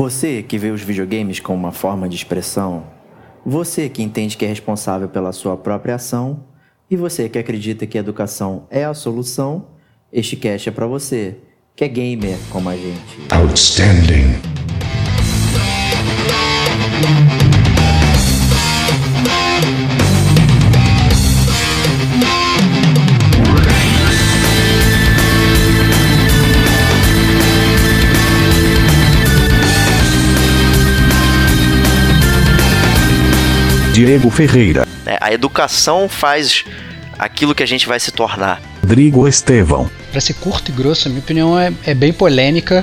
Você que vê os videogames como uma forma de expressão, você que entende que é responsável pela sua própria ação e você que acredita que a educação é a solução, este cast é para você, que é gamer como a gente. Outstanding. Diego Ferreira. É, a educação faz aquilo que a gente vai se tornar. Rodrigo Estevão. Para ser curto e grosso, a minha opinião é, é bem polêmica.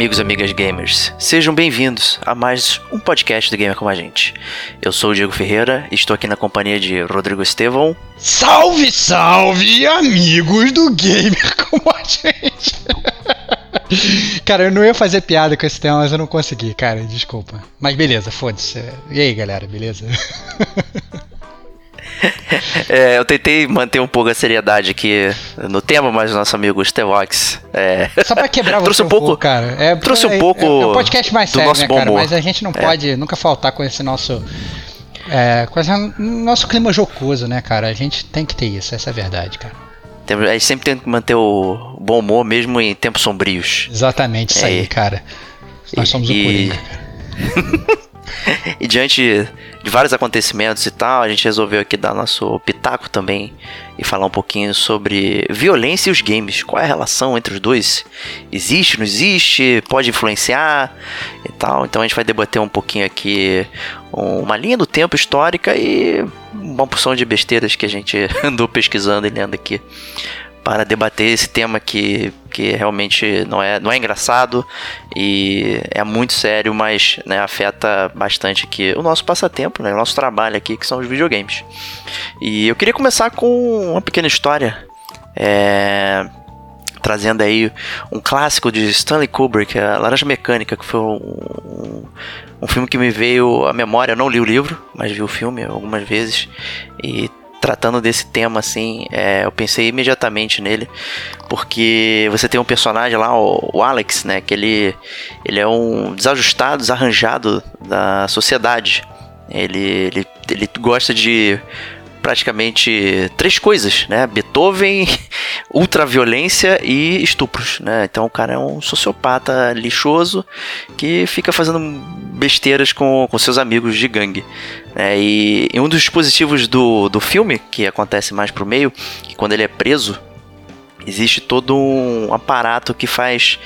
Amigos e amigas gamers. Sejam bem-vindos a mais um podcast do Gamer com a gente. Eu sou o Diego Ferreira e estou aqui na companhia de Rodrigo Estevão. Salve, salve, amigos do Gamer como a gente. cara, eu não ia fazer piada com esse tema, mas eu não consegui, cara, desculpa. Mas beleza, foda-se. E aí, galera, beleza? É, eu tentei manter um pouco a seriedade aqui no tema, mas o nosso amigo Stevox. É, Só pra quebrar trouxe um pouco, cara. É, trouxe um é- pouco É, é um podcast mais sério, nosso né, cara? humor. Mas a gente não É. pode nunca faltar com esse nosso. É, com esse nosso clima jocoso, né, cara? A gente tem que ter isso, essa é a verdade, cara. A gente sempre tem que manter o bom humor, mesmo em tempos sombrios. Exatamente isso É, aí, cara. Nós somos o e- Coringa, cara. E diante de vários acontecimentos e tal, a gente resolveu aqui dar nosso pitaco também e falar um pouquinho sobre violência e os games. Qual é a relação entre os dois? Existe, não existe? Pode influenciar e tal. Então a gente vai debater um pouquinho aqui uma linha do tempo histórica e uma porção de besteiras que a gente andou pesquisando e lendo aqui para debater esse tema que, que realmente não é, não é engraçado e é muito sério, mas né, afeta bastante aqui o nosso passatempo, né, o nosso trabalho aqui, que são os videogames. E eu queria começar com uma pequena história, é, trazendo aí um clássico de Stanley Kubrick, a Laranja Mecânica, que foi um, um filme que me veio à memória. Eu não li o livro, mas vi o filme algumas vezes e tratando desse tema assim, é, eu pensei imediatamente nele, porque você tem um personagem lá, o, o Alex, né, que ele, ele é um desajustado, desarranjado da sociedade. Ele, ele, ele gosta de praticamente três coisas, né? Beethoven, ultraviolência e estupros, né? Então o cara é um sociopata lixoso que fica fazendo besteiras com, com seus amigos de gangue. né? E, e um dos dispositivos do, do filme, que acontece mais pro meio, que quando ele é preso, existe todo um aparato que faz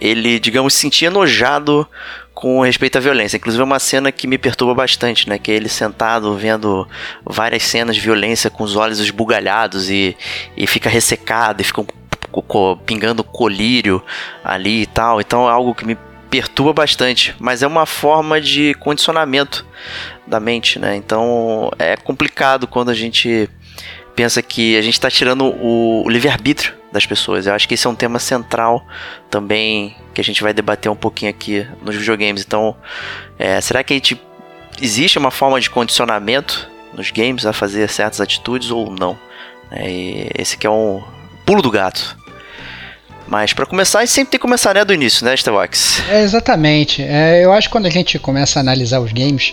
ele, digamos, se sentir enojado com respeito à violência. Inclusive é uma cena que me perturba bastante, né? Que é ele sentado vendo várias cenas de violência com os olhos esbugalhados e, e fica ressecado e fica pingando colírio ali e tal. Então é algo que me perturba bastante, mas é uma forma de condicionamento da mente, né? Então é complicado quando a gente pensa que a gente está tirando o, o livre-arbítrio das pessoas. Eu acho que esse é um tema central também que a gente vai debater um pouquinho aqui nos videogames. Então, é, será que a gente existe uma forma de condicionamento nos games a fazer certas atitudes ou não? É, esse é um pulo do gato. Mas para começar, a gente sempre tem que começar né, do início, né, Stevox? É, exatamente. É, eu acho que quando a gente começa a analisar os games,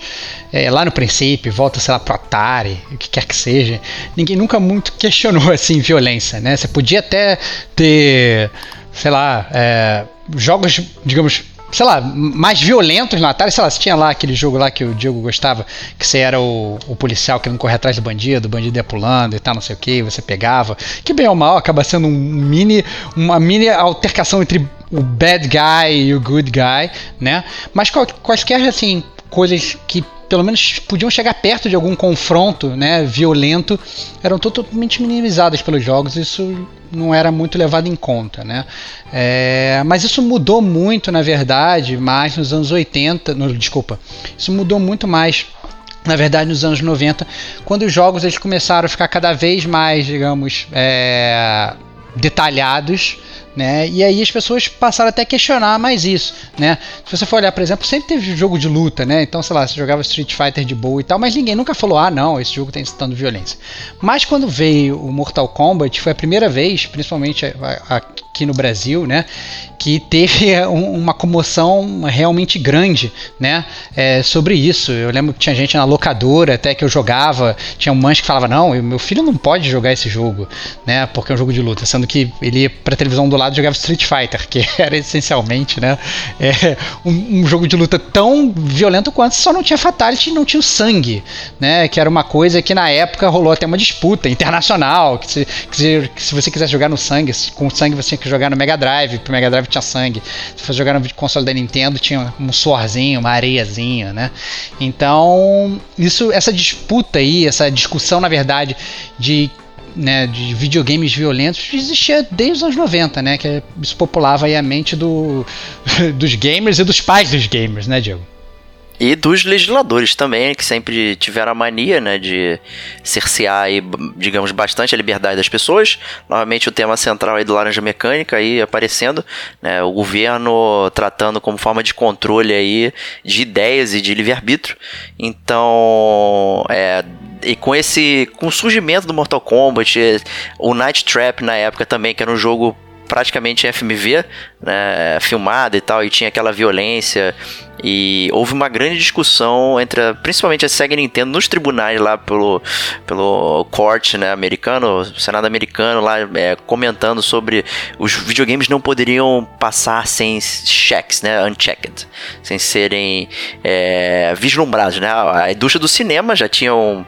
é, lá no princípio, volta, sei lá, pro Atari, o que quer que seja, ninguém nunca muito questionou, assim, violência, né? Você podia até ter, sei lá, é, jogos, digamos, sei lá, mais violentos no Atari. Sei lá, você tinha lá aquele jogo lá que o Diego gostava, que você era o, o policial querendo correr atrás do bandido, o bandido ia pulando e tal, não sei o que, você pegava. Que bem ou mal acaba sendo um mini, uma mini altercação entre o bad guy e o good guy, né? Mas quaisquer, assim, coisas que pelo menos podiam chegar perto de algum confronto né, violento, eram totalmente minimizadas pelos jogos. Isso não era muito levado em conta. Né? É, mas isso mudou muito, na verdade, mais nos anos 80. No, desculpa, isso mudou muito mais na verdade nos anos 90, quando os jogos eles começaram a ficar cada vez mais, digamos, é, detalhados né? E aí as pessoas passaram até a questionar mais isso, né? Se você for olhar, por exemplo, sempre teve jogo de luta, né? Então, sei lá, você jogava Street Fighter de boa e tal, mas ninguém nunca falou, ah, não, esse jogo tem incitando violência. Mas quando veio o Mortal Kombat, foi a primeira vez, principalmente aqui no Brasil, né? Que teve uma comoção realmente grande, né? É, sobre isso. Eu lembro que tinha gente na locadora até que eu jogava, tinha um manche que falava, não, meu filho não pode jogar esse jogo, né? Porque é um jogo de luta, sendo que ele ia pra televisão do lado jogava Street Fighter, que era essencialmente, né? É, um, um, jogo de luta tão violento quanto só não tinha fatality e não tinha o sangue, né? Que era uma coisa que na época rolou até uma disputa internacional, que se, que se, que se você quisesse jogar no sangue, com sangue você tinha que jogar no Mega Drive, pro Mega Drive tinha sangue. Se você jogar no console da Nintendo tinha um suorzinho, uma areiazinha, né? Então, isso essa disputa aí, essa discussão na verdade de né, de videogames violentos existia desde os anos 90, né? Que isso populava a mente do, dos gamers e dos pais dos gamers, né, Diego? E dos legisladores também, que sempre tiveram a mania né, de cercear, aí, digamos, bastante a liberdade das pessoas. Novamente o tema central aí do Laranja Mecânica aí aparecendo, né, o governo tratando como forma de controle aí de ideias e de livre-arbítrio. Então, é, e com esse com o surgimento do Mortal Kombat, o Night Trap na época também, que era um jogo praticamente FMV, né, filmada e tal, e tinha aquela violência. E houve uma grande discussão entre a, principalmente a Sega e a Nintendo nos tribunais lá pelo, pelo court né, americano, Senado americano lá é, comentando sobre os videogames não poderiam passar sem checks, né, unchecked, sem serem é, vislumbrados, né? A indústria do cinema já tinha um,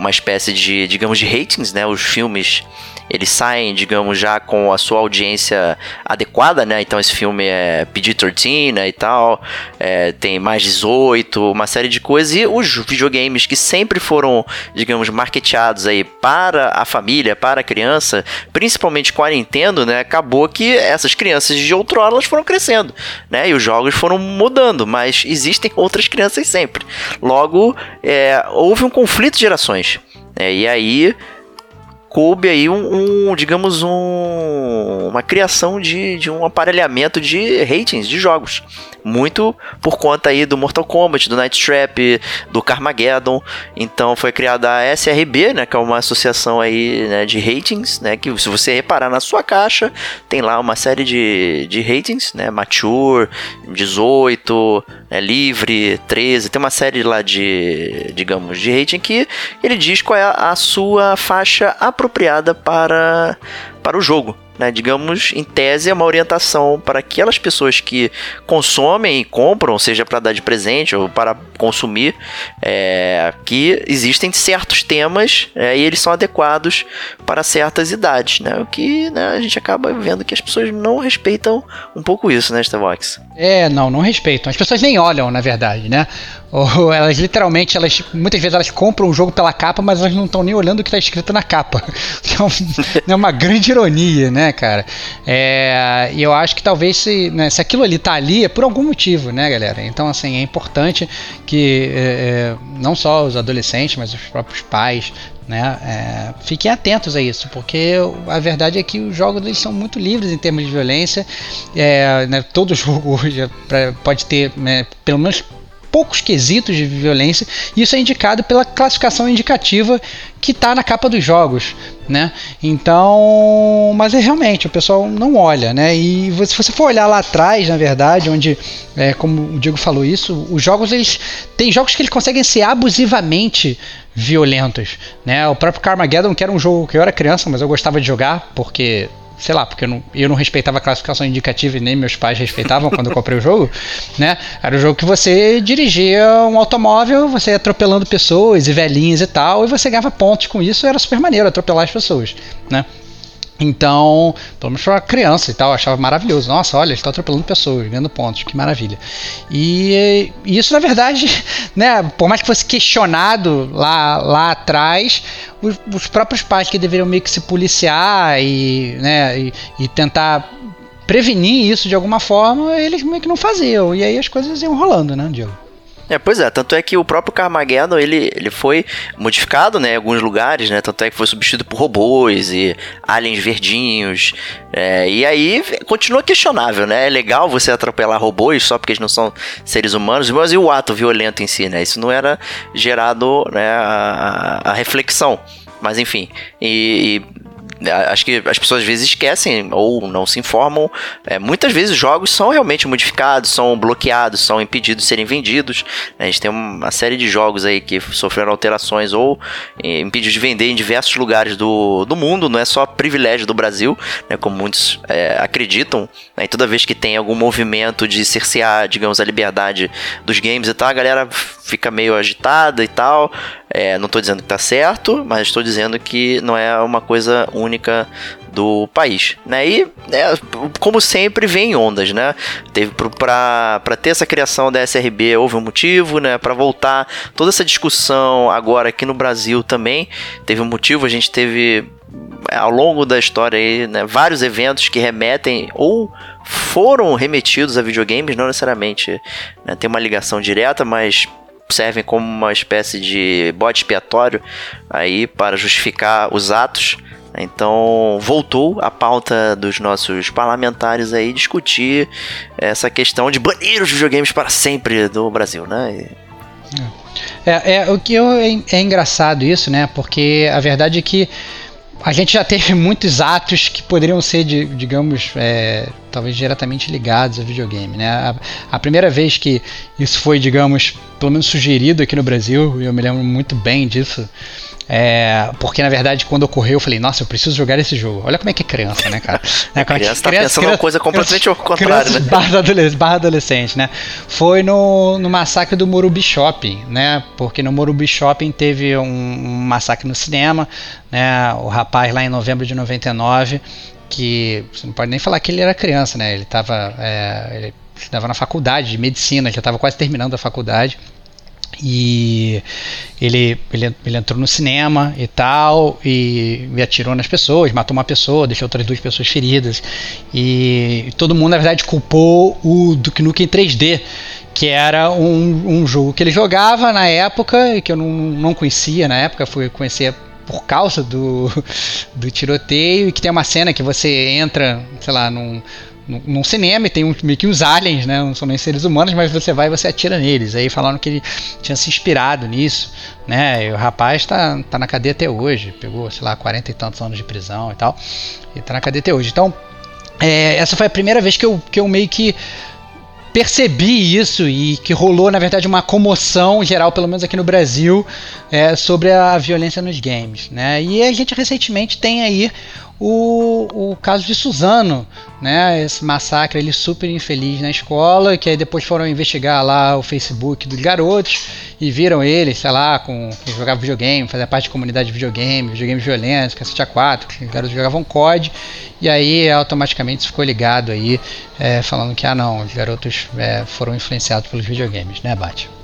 uma espécie de, digamos, de ratings, né? Os filmes eles saem, digamos, já com a sua audiência adequada, né? Então esse filme é PG-13 né, e tal, é, tem mais 18, uma série de coisas. E os videogames que sempre foram, digamos, marketeados aí para a família, para a criança, principalmente com a Nintendo, né? Acabou que essas crianças de outrora elas foram crescendo, né? E os jogos foram mudando, mas existem outras crianças sempre. Logo, é, houve um conflito de gerações. É, e aí coube aí um, um digamos, um, uma criação de, de um aparelhamento de ratings de jogos. Muito por conta aí do Mortal Kombat, do Night Trap, do Carmageddon. Então foi criada a SRB, né, que é uma associação aí né, de ratings, né, que se você reparar na sua caixa, tem lá uma série de, de ratings, né, Mature, 18, né, Livre, 13, tem uma série lá de, digamos, de rating que ele diz qual é a, sua faixa apropriada para, para o jogo né, digamos, em tese, é uma orientação para aquelas pessoas que consomem e compram, seja para dar de presente ou para consumir, é, que existem certos temas é, e eles são adequados para certas idades, né? O que né, a gente acaba vendo que as pessoas não respeitam um pouco isso, né, Starbucks? É, não, não respeitam. As pessoas nem olham, na verdade, né? Ou elas literalmente, elas muitas vezes elas compram o jogo pela capa, mas elas não estão nem olhando o que está escrito na capa. É, é uma grande ironia, né, cara? É, e eu acho que talvez se, né, se aquilo ali tá ali é por algum motivo, né, galera? Então, assim, é importante que é, é não só os adolescentes, mas os próprios pais, né? É, fiquem atentos a isso, porque a verdade é que os jogos eles são muito livres em termos de violência. É, né, todo jogo hoje é pode ter né, pelo menos poucos quesitos de violência, e isso é indicado pela classificação indicativa que está na capa dos jogos, né? Então, mas é realmente o pessoal não olha, né? E se você for olhar lá atrás, na verdade, onde, é, como o Diego falou isso, os jogos eles tem jogos que eles conseguem ser abusivamente violentos, né? O próprio Carmageddon, que era um jogo que eu era criança, mas eu gostava de jogar porque sei lá, porque eu não, eu não respeitava a classificação indicativa e nem meus pais respeitavam quando eu comprei o jogo, né? Era o jogo que você dirigia um automóvel, você ia atropelando pessoas e velhinhos e tal, e você ganhava pontos com isso, era super maneiro atropelar as pessoas, né? Então, pelo menos uma criança e tal, achava maravilhoso. Nossa, olha, ele está atropelando pessoas, ganhando pontos, que maravilha. E, e, isso, na verdade, né, por mais que fosse questionado lá, lá atrás, os, os próprios pais que deveriam meio que se policiar e, né, e, e tentar prevenir isso de alguma forma, eles meio que não faziam. E aí as coisas iam rolando, né, Diego? É, pois é, tanto é que o próprio Carmageddon, ele, ele foi modificado, né, em alguns lugares, né, tanto é que foi substituído por robôs e aliens verdinhos, é, e aí continua questionável, né, é legal você atropelar robôs só porque eles não são seres humanos, mas e o ato violento em si, né, isso não era gerado, né, a, a reflexão. Mas enfim, e, e acho que as pessoas às vezes esquecem ou não se informam. É, muitas vezes jogos são realmente modificados, são bloqueados, são impedidos de serem vendidos. A gente tem uma série de jogos aí que sofreram alterações ou é, impedidos de vender em diversos lugares do, do mundo, não é só privilégio do Brasil, né, como muitos é, acreditam. Né, e toda vez que tem algum movimento de cercear, digamos, a liberdade dos games e tal, a galera fica meio agitada e tal. É, não estou dizendo que está certo, mas estou dizendo que não é uma coisa única do país, né? E é, como sempre vem em ondas, né? Teve para ter essa criação da SRB houve um motivo, né? Para voltar toda essa discussão agora aqui no Brasil também teve um motivo. A gente teve ao longo da história aí, né, vários eventos que remetem ou foram remetidos a videogames, não necessariamente né, tem uma ligação direta, mas servem como uma espécie de bode expiatório aí para justificar os atos. Então voltou a pauta dos nossos parlamentares aí discutir essa questão de banir os videogames para sempre do Brasil, né? É, é o que eu, é, é engraçado isso, né? Porque a verdade é que a gente já teve muitos atos que poderiam ser, de, digamos, é, talvez diretamente ligados ao videogame. Né? A, a, primeira vez que isso foi, digamos, pelo menos sugerido aqui no Brasil, eu me lembro muito bem disso, é, porque na verdade, quando ocorreu, eu falei, nossa, eu preciso jogar esse jogo. Olha como é que é criança, né, cara? né, como criança é que, tá criança, pensando criança, uma coisa completamente ao contrário, né? Barra adolescente, barra adolescente, né? Foi no, no massacre do Morumbi Shopping, né? Porque no Morumbi Shopping teve um, um massacre no cinema, né? O rapaz lá em novembro de 99 que você não pode nem falar que ele era criança, né? Ele estava é, ele estava na faculdade de medicina, já estava quase terminando a faculdade. E ele, ele, ele entrou no cinema e tal, e, e atirou nas pessoas, matou uma pessoa, deixou outras duas pessoas feridas. E todo mundo, na verdade, culpou o Duke Nukem 3D, que era um, um jogo que ele jogava na época, e que eu não, não conhecia na época, fui conhecer por causa do, do tiroteio, e que tem uma cena que você entra, sei lá, num num cinema e tem um, meio que uns aliens, né? Não são nem seres humanos, mas você vai e você atira neles. Aí falaram que ele tinha se inspirado nisso, né? E o rapaz tá, tá na cadeia até hoje. Pegou, sei lá, 40 e tantos anos de prisão e tal. E tá na cadeia até hoje. Então, é, essa foi a primeira vez que eu, que eu meio que percebi isso e que rolou, na verdade, uma comoção geral, pelo menos aqui no Brasil, é, sobre a violência nos games. Né? E a gente recentemente tem aí o, o caso de Suzano, né? Esse massacre ele super infeliz na escola, que aí depois foram investigar lá o Facebook dos garotos e viram ele, sei lá, com que jogava videogame, fazia parte de comunidade de videogame, videogames violentos, cacete A4, que os garotos jogavam COD, e aí automaticamente ficou ligado aí, é, falando que ah não, os garotos é, foram influenciados pelos videogames, né, Bate?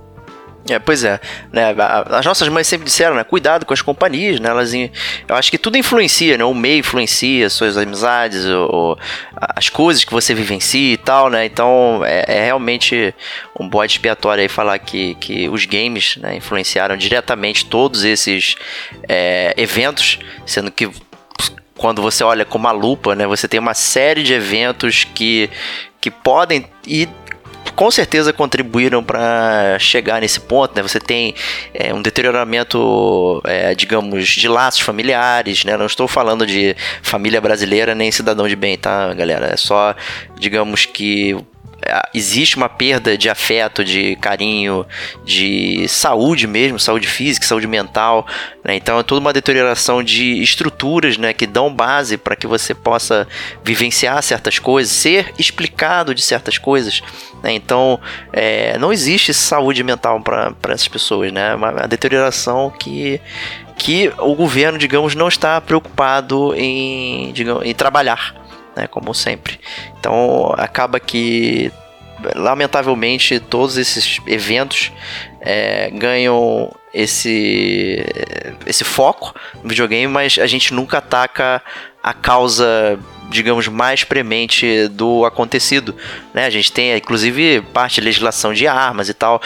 É, pois é, né? As nossas mães sempre disseram, né? Cuidado com as companhias, né? Elas, eu acho que tudo influencia, né? O meio influencia, suas amizades, o, as coisas que você vivencia e tal, né? Então é, é realmente um bode expiatório aí falar que, que os games né, influenciaram diretamente todos esses é, eventos, sendo que quando você olha com uma lupa, né? Você tem uma série de eventos que, que podem ir com certeza contribuíram para chegar nesse ponto, né? Você tem é, um deterioramento, é, digamos, de laços familiares, né? Não estou falando de família brasileira nem cidadão de bem, tá, galera? É só, digamos que existe uma perda de afeto, de carinho, de saúde mesmo, saúde física, saúde mental, né? Então é toda uma deterioração de estruturas, né, que dão base para que você possa vivenciar certas coisas, ser explicado de certas coisas, né? Então é, não existe saúde mental para essas pessoas, né? Uma, uma deterioração que que o governo, digamos, não está preocupado em, digamos, em trabalhar né, como sempre. Então acaba que lamentavelmente todos esses eventos é, ganham esse esse foco no videogame, mas a gente nunca ataca a causa digamos mais premente do acontecido, né? A gente tem inclusive parte de legislação de armas e tal.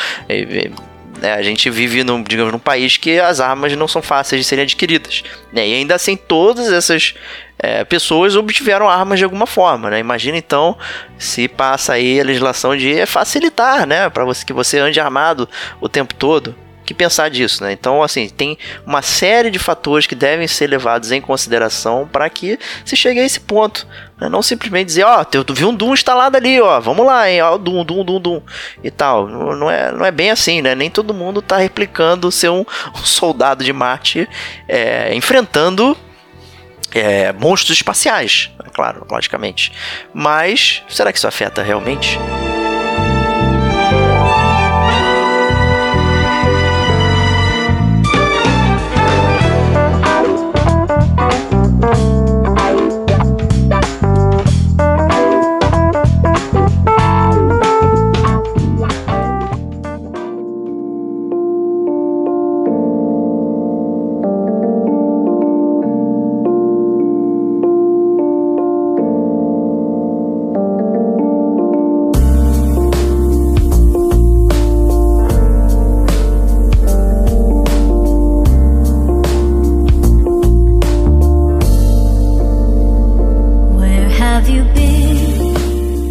Né? A gente vive num, digamos, num país que as armas não são fáceis de serem adquiridas. Né? E ainda assim, todas essas é, pessoas obtiveram armas de alguma forma, né? Imagina então se passa aí a legislação de facilitar, né, para você que você ande armado o tempo todo. Que pensar disso, né? Então, assim, tem uma série de fatores que devem ser levados em consideração para que se chegue a esse ponto. Né? Não simplesmente dizer, ó, oh, tu viu um Doom instalado ali, ó, vamos lá, hein, ó, Doom, Doom, Doom, Doom e tal. Não é, não é bem assim, né? Nem todo mundo tá replicando ser um, um soldado de Marte é, enfrentando é, monstros espaciais, é claro, logicamente. Mas será que isso afeta realmente?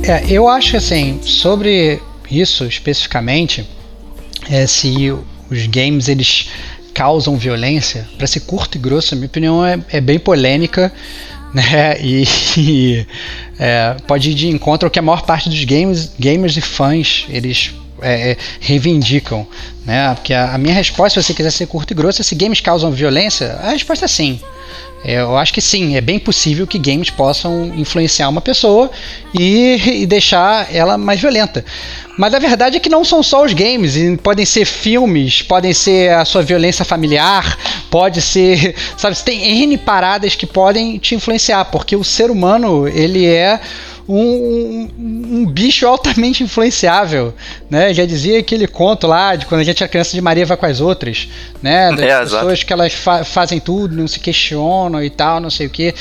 É, eu acho assim, sobre isso especificamente, é, se os games eles causam violência, para ser curto e grosso, a minha opinião é, é bem polêmica, né? E, e é, pode ir de encontro ao que a maior parte dos games, gamers e fãs eles é, é, reivindicam, né? Porque a, a, minha resposta, se você quiser ser curto e grosso, é se games causam violência, a resposta é sim. É, eu acho que sim, é bem possível que games possam influenciar uma pessoa e, e, deixar ela mais violenta. Mas a verdade é que não são só os games, podem ser filmes, podem ser a sua violência familiar, pode ser, sabe, tem N paradas que podem te influenciar, porque o ser humano, ele é um, um, bicho altamente influenciável, né? Já dizia aquele conto lá de quando a gente era criança de Maria vai com as outras, né? Das é, pessoas exato. que elas fa fazem tudo, não se questionam e tal, não sei o que.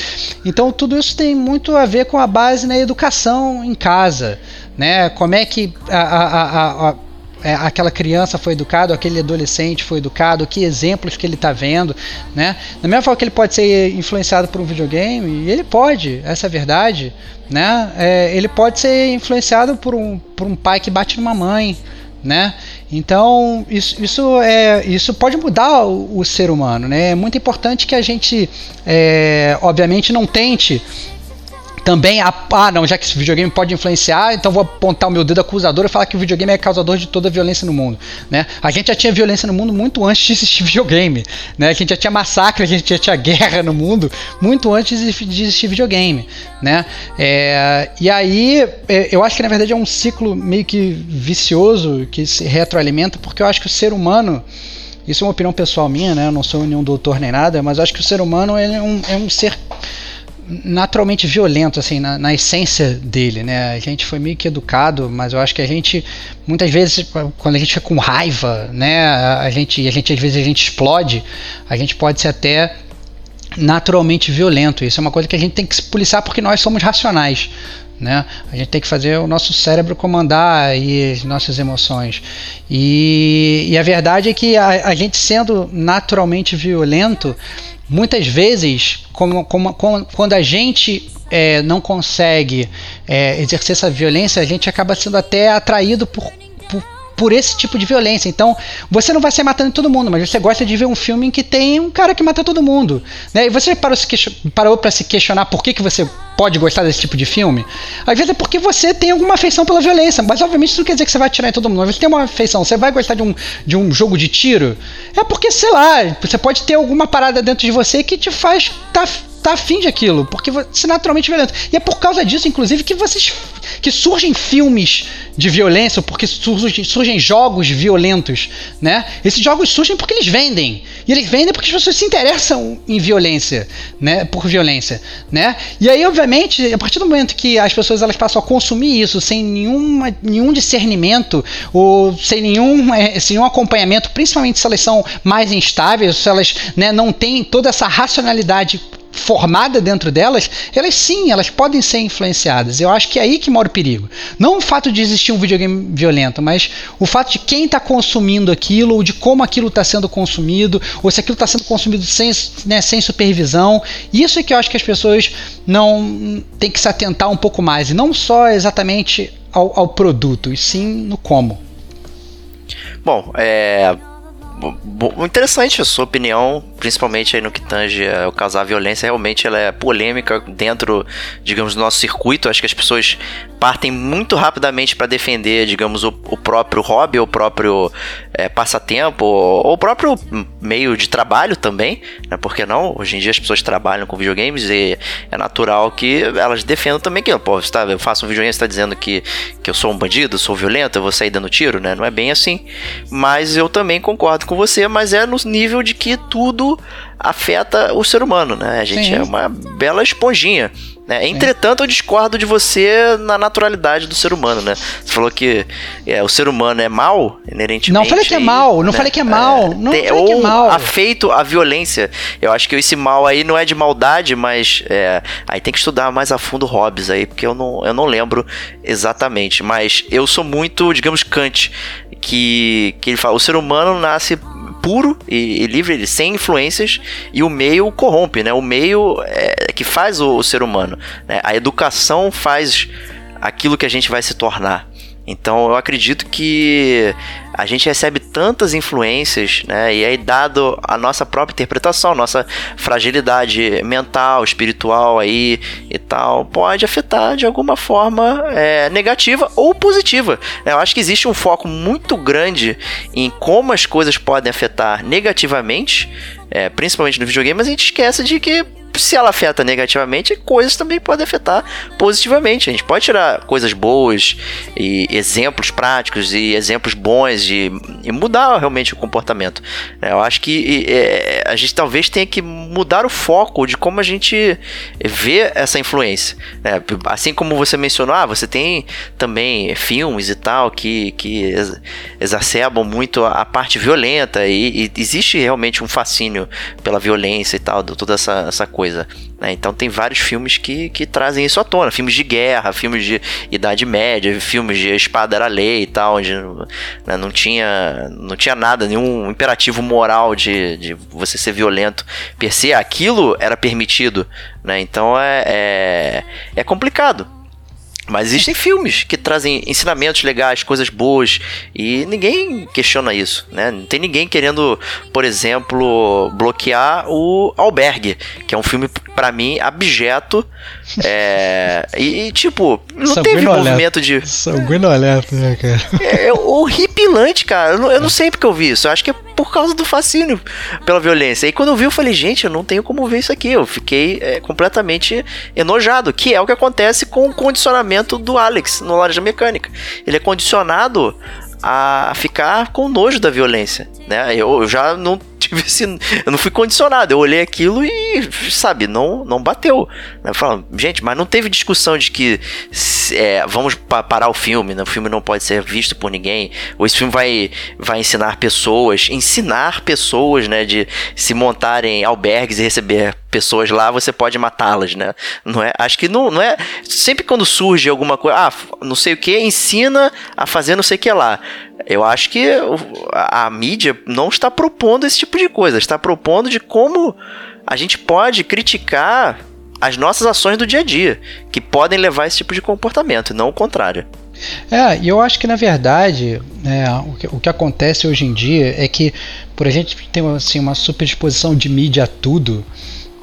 Então tudo isso tem muito a ver com a base na educação em casa, né? Como é que a, a, a, a é, aquela criança foi educada, aquele adolescente foi educado, que exemplos que ele está vendo, né? Da mesma forma que ele pode ser influenciado por um videogame, e ele pode, essa é a verdade, né? É, ele pode ser influenciado por um, por um pai que bate numa mãe, né? Então isso, isso, é, isso pode mudar o, o ser humano, né? É muito importante que a gente, é, obviamente, não tente também, a, ah, não, já que esse videogame pode influenciar, então vou apontar o meu dedo acusador e falar que o videogame é causador de toda a violência no mundo, né? A gente já tinha violência no mundo muito antes de existir videogame, né? A gente já tinha massacre, a gente já tinha guerra no mundo muito antes de existir videogame, né? É, e aí, é, eu acho que na verdade é um ciclo meio que vicioso que se retroalimenta, porque eu acho que o ser humano isso é uma opinião pessoal minha, né? Eu não sou nenhum doutor nem nada, mas acho que o ser humano é um, é um ser naturalmente violento, assim, na, na, essência dele, né? A gente foi meio que educado, mas eu acho que a gente, muitas vezes, quando a gente fica com raiva, né? A gente, a gente às vezes a gente explode, a gente pode ser até naturalmente violento. Isso é uma coisa que a gente tem que se policiar porque nós somos racionais. Né? A gente tem que fazer o nosso cérebro comandar aí as nossas emoções. E, e a verdade é que a, a gente sendo naturalmente violento, muitas vezes, como, como, como quando a gente é, não consegue é, exercer essa violência, a gente acaba sendo até atraído por, por, esse tipo de violência. Então, você não vai ser matando todo mundo, mas você gosta de ver um filme em que tem um cara que mata todo mundo. Né? E você parou, parou para se questionar por que, que você pode gostar desse tipo de filme? Às vezes é porque você tem alguma afeição pela violência, mas obviamente isso não quer dizer que você vai atirar em todo mundo. Mas você tem uma afeição, você vai gostar de um, de um jogo de tiro? É porque, sei lá, você pode ter alguma parada dentro de você que te faz tá, tá afim de aquilo, porque você é naturalmente violento. E é por causa disso, inclusive, que vocês que surgem filmes de violência, porque surgem, surgem jogos violentos, né? Esses jogos surgem porque eles vendem. E eles vendem porque as pessoas se interessam em violência, né? Por violência, né? E aí, obviamente, a partir do momento que as pessoas elas passam a consumir isso sem nenhuma, nenhum discernimento ou sem nenhum, é, sem nenhum acompanhamento, principalmente se elas são mais instáveis, se elas né, não têm toda essa racionalidade formada dentro delas, elas sim, elas podem ser influenciadas. Eu acho que é aí que mora o perigo. Não o fato de existir um videogame violento, mas o fato de quem está consumindo aquilo, ou de como aquilo está sendo consumido, ou se aquilo está sendo consumido sem, né, sem supervisão. Isso é que eu acho que as pessoas não têm que se atentar um pouco mais, e não só exatamente ao, ao produto, e sim no como. Bom, é, interessante a sua opinião, principalmente aí no que tange o causar violência. Realmente ela é polêmica dentro, digamos, do nosso circuito. Acho que as pessoas partem muito rapidamente para defender, digamos, o, o, próprio hobby, o próprio é, passatempo, ou o próprio meio de trabalho também, né? Porque não? Hoje em dia as pessoas trabalham com videogames e é natural que elas defendam também que, pô, tá, eu faço um videogame, você está dizendo que, que eu sou um bandido, sou violento, eu vou sair dando tiro, né? Não é bem assim. Mas eu também concordo com você, mas é no nível de que tudo afeta o ser humano, né? A gente Sim. é uma bela esponjinha. Né? Entretanto, eu discordo de você na naturalidade do ser humano, né? Você falou que é, o ser humano é mal, inerentemente. Não falei que é mal, não né? falei que é mal. Não tem, falei que é mal. afeito à violência. Eu acho que esse mal aí não é de maldade, mas é, aí tem que estudar mais a fundo Hobbes aí, porque eu não, eu não lembro exatamente. Mas eu sou muito, digamos, Kant, que, que ele fala: o ser humano nasce puro e, e livre, sem influências, e o meio corrompe, né? O meio é que faz o, o ser humano. Né? A educação faz aquilo que a gente vai se tornar. Então eu acredito que a gente recebe tantas influências, né? E aí, dado a nossa própria interpretação, nossa fragilidade mental, espiritual aí e tal, pode afetar de alguma forma é, negativa ou positiva. Eu acho que existe um foco muito grande em como as coisas podem afetar negativamente, é, principalmente no videogame, mas a gente esquece de que se ela afeta negativamente, coisas também podem afetar positivamente. A gente pode tirar coisas boas e exemplos práticos e exemplos bons de, e mudar realmente o comportamento. É, eu acho que é, a gente talvez tenha que mudar o foco de como a gente vê essa influência. É, assim como você mencionou, ah, você tem também filmes e tal que, que exacerbam muito a, parte violenta e, e existe realmente um fascínio pela violência e tal, toda essa, essa coisa coisa. Né? Então tem vários filmes que, que trazem isso à tona. Filmes de guerra, filmes de Idade Média, filmes de espada era lei e tal, onde né, não, tinha, não tinha nada, nenhum imperativo moral de, de você ser violento per se. Aquilo era permitido. Né? Então é, é, é complicado. Mas existem filmes que trazem ensinamentos legais, coisas boas, e ninguém questiona isso, né? Não tem ninguém querendo, por exemplo, bloquear o Albergue, que é um filme, para mim, abjeto. É... E, tipo, não teve movimento de. Sanguinolento, né, cara? É, é horripilante, cara. Eu não, eu não sei porque eu vi isso. Eu acho que é por causa do fascínio pela violência. E quando eu vi, eu falei, gente, eu não tenho como ver isso aqui. Eu fiquei é, completamente enojado, que é o que acontece com o condicionamento do Alex no Laranja Mecânica. Ele é condicionado a ficar com nojo da violência, né? Eu já não tive esse, eu não fui condicionado, eu olhei aquilo e, sabe, não, não bateu. Né? Falando, gente, mas não teve discussão de que é, vamos parar o filme, né? o filme não pode ser visto por ninguém, ou esse filme vai, vai ensinar pessoas, ensinar pessoas, né, de se montarem albergues e receber pessoas lá, você pode matá-las, né? Não é? Acho que não, não é. Sempre quando surge alguma coisa, ah, não sei o que, ensina a fazer não sei o que lá. Eu acho que a, mídia não está propondo esse tipo de coisa, está propondo de como a gente pode criticar as nossas ações do dia a dia, que podem levar a esse tipo de comportamento, não o contrário. É, e eu acho que na verdade é, o, que, o, que, acontece hoje em dia é que, por a gente ter assim, uma superexposição de mídia a tudo,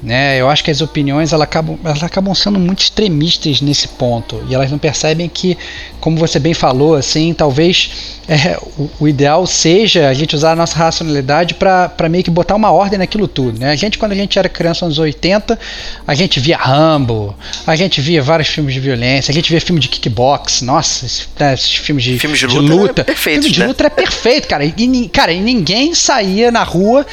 Né? Eu acho que as opiniões elas acabam, elas acabam sendo muito extremistas nesse ponto e elas não percebem que, como você bem falou, assim, talvez é, o, o, ideal seja a gente usar a nossa racionalidade para meio que botar uma ordem naquilo tudo. Né? A gente, quando a gente era criança nos 80, a gente via Rambo, a gente via vários filmes de violência, a gente via filme de kickbox, nossa, esses, né, esses filmes de, filme de de luta. luta. É perfeito, filme de né? luta é perfeito, cara. E, cara, e ninguém saía na rua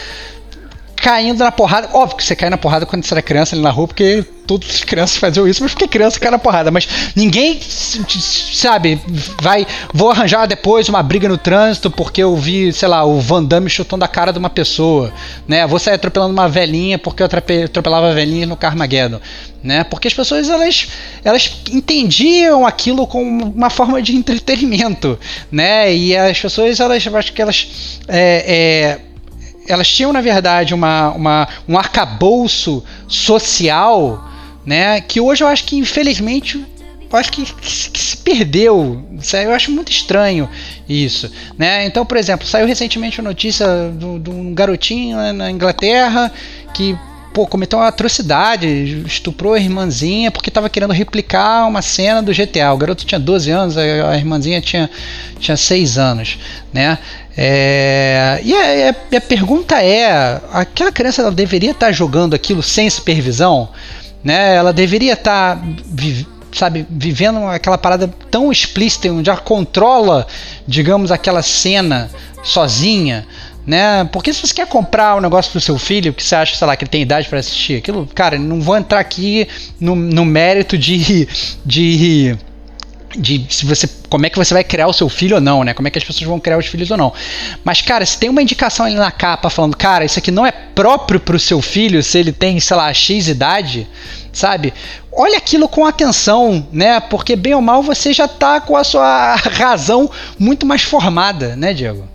caindo na porrada. Óbvio que você cai na porrada quando você era criança ali na rua, porque todas as crianças faziam isso, mas porque criança cai na porrada. Mas ninguém, sabe, vai. Vou arranjar depois uma briga no trânsito porque eu vi, sei lá, o Van Damme chutando a cara de uma pessoa. Né? Vou sair atropelando uma velhinha porque eu atropelava a velhinha no Carmageddon. Né? Porque as pessoas elas, elas entendiam aquilo como uma forma de entretenimento. Né? E as pessoas, elas, acho que elas. É, é, elas tinham, na verdade, uma, uma, um arcabouço social, né? Que hoje eu acho que, infelizmente, eu acho que, que, se perdeu. Eu acho muito estranho isso. Né? Então, por exemplo, saiu recentemente a notícia de um garotinho né, na Inglaterra que pô, cometeu uma atrocidade, estuprou a irmãzinha porque estava querendo replicar uma cena do GTA. O garoto tinha 12 anos, a irmãzinha tinha, tinha 6 anos, né? É, e, a, a, pergunta é: aquela criança deveria estar tá jogando aquilo sem supervisão? Né? Ela deveria estar tá, sabe, vivendo aquela parada tão explícita onde ela controla, digamos, aquela cena sozinha, né? Porque se você quer comprar um negócio pro seu filho, que você acha, sei lá, que ele tem idade para assistir aquilo, cara, não vou entrar aqui no, no mérito de, de de se você como é que você vai criar o seu filho ou não, né? Como é que as pessoas vão criar os filhos ou não. Mas cara, se tem uma indicação ali na capa falando, cara, isso aqui não é próprio para o seu filho, se ele tem, sei lá, X idade, sabe? Olha aquilo com atenção, né? Porque bem ou mal você já tá com a sua razão muito mais formada, né, Diego?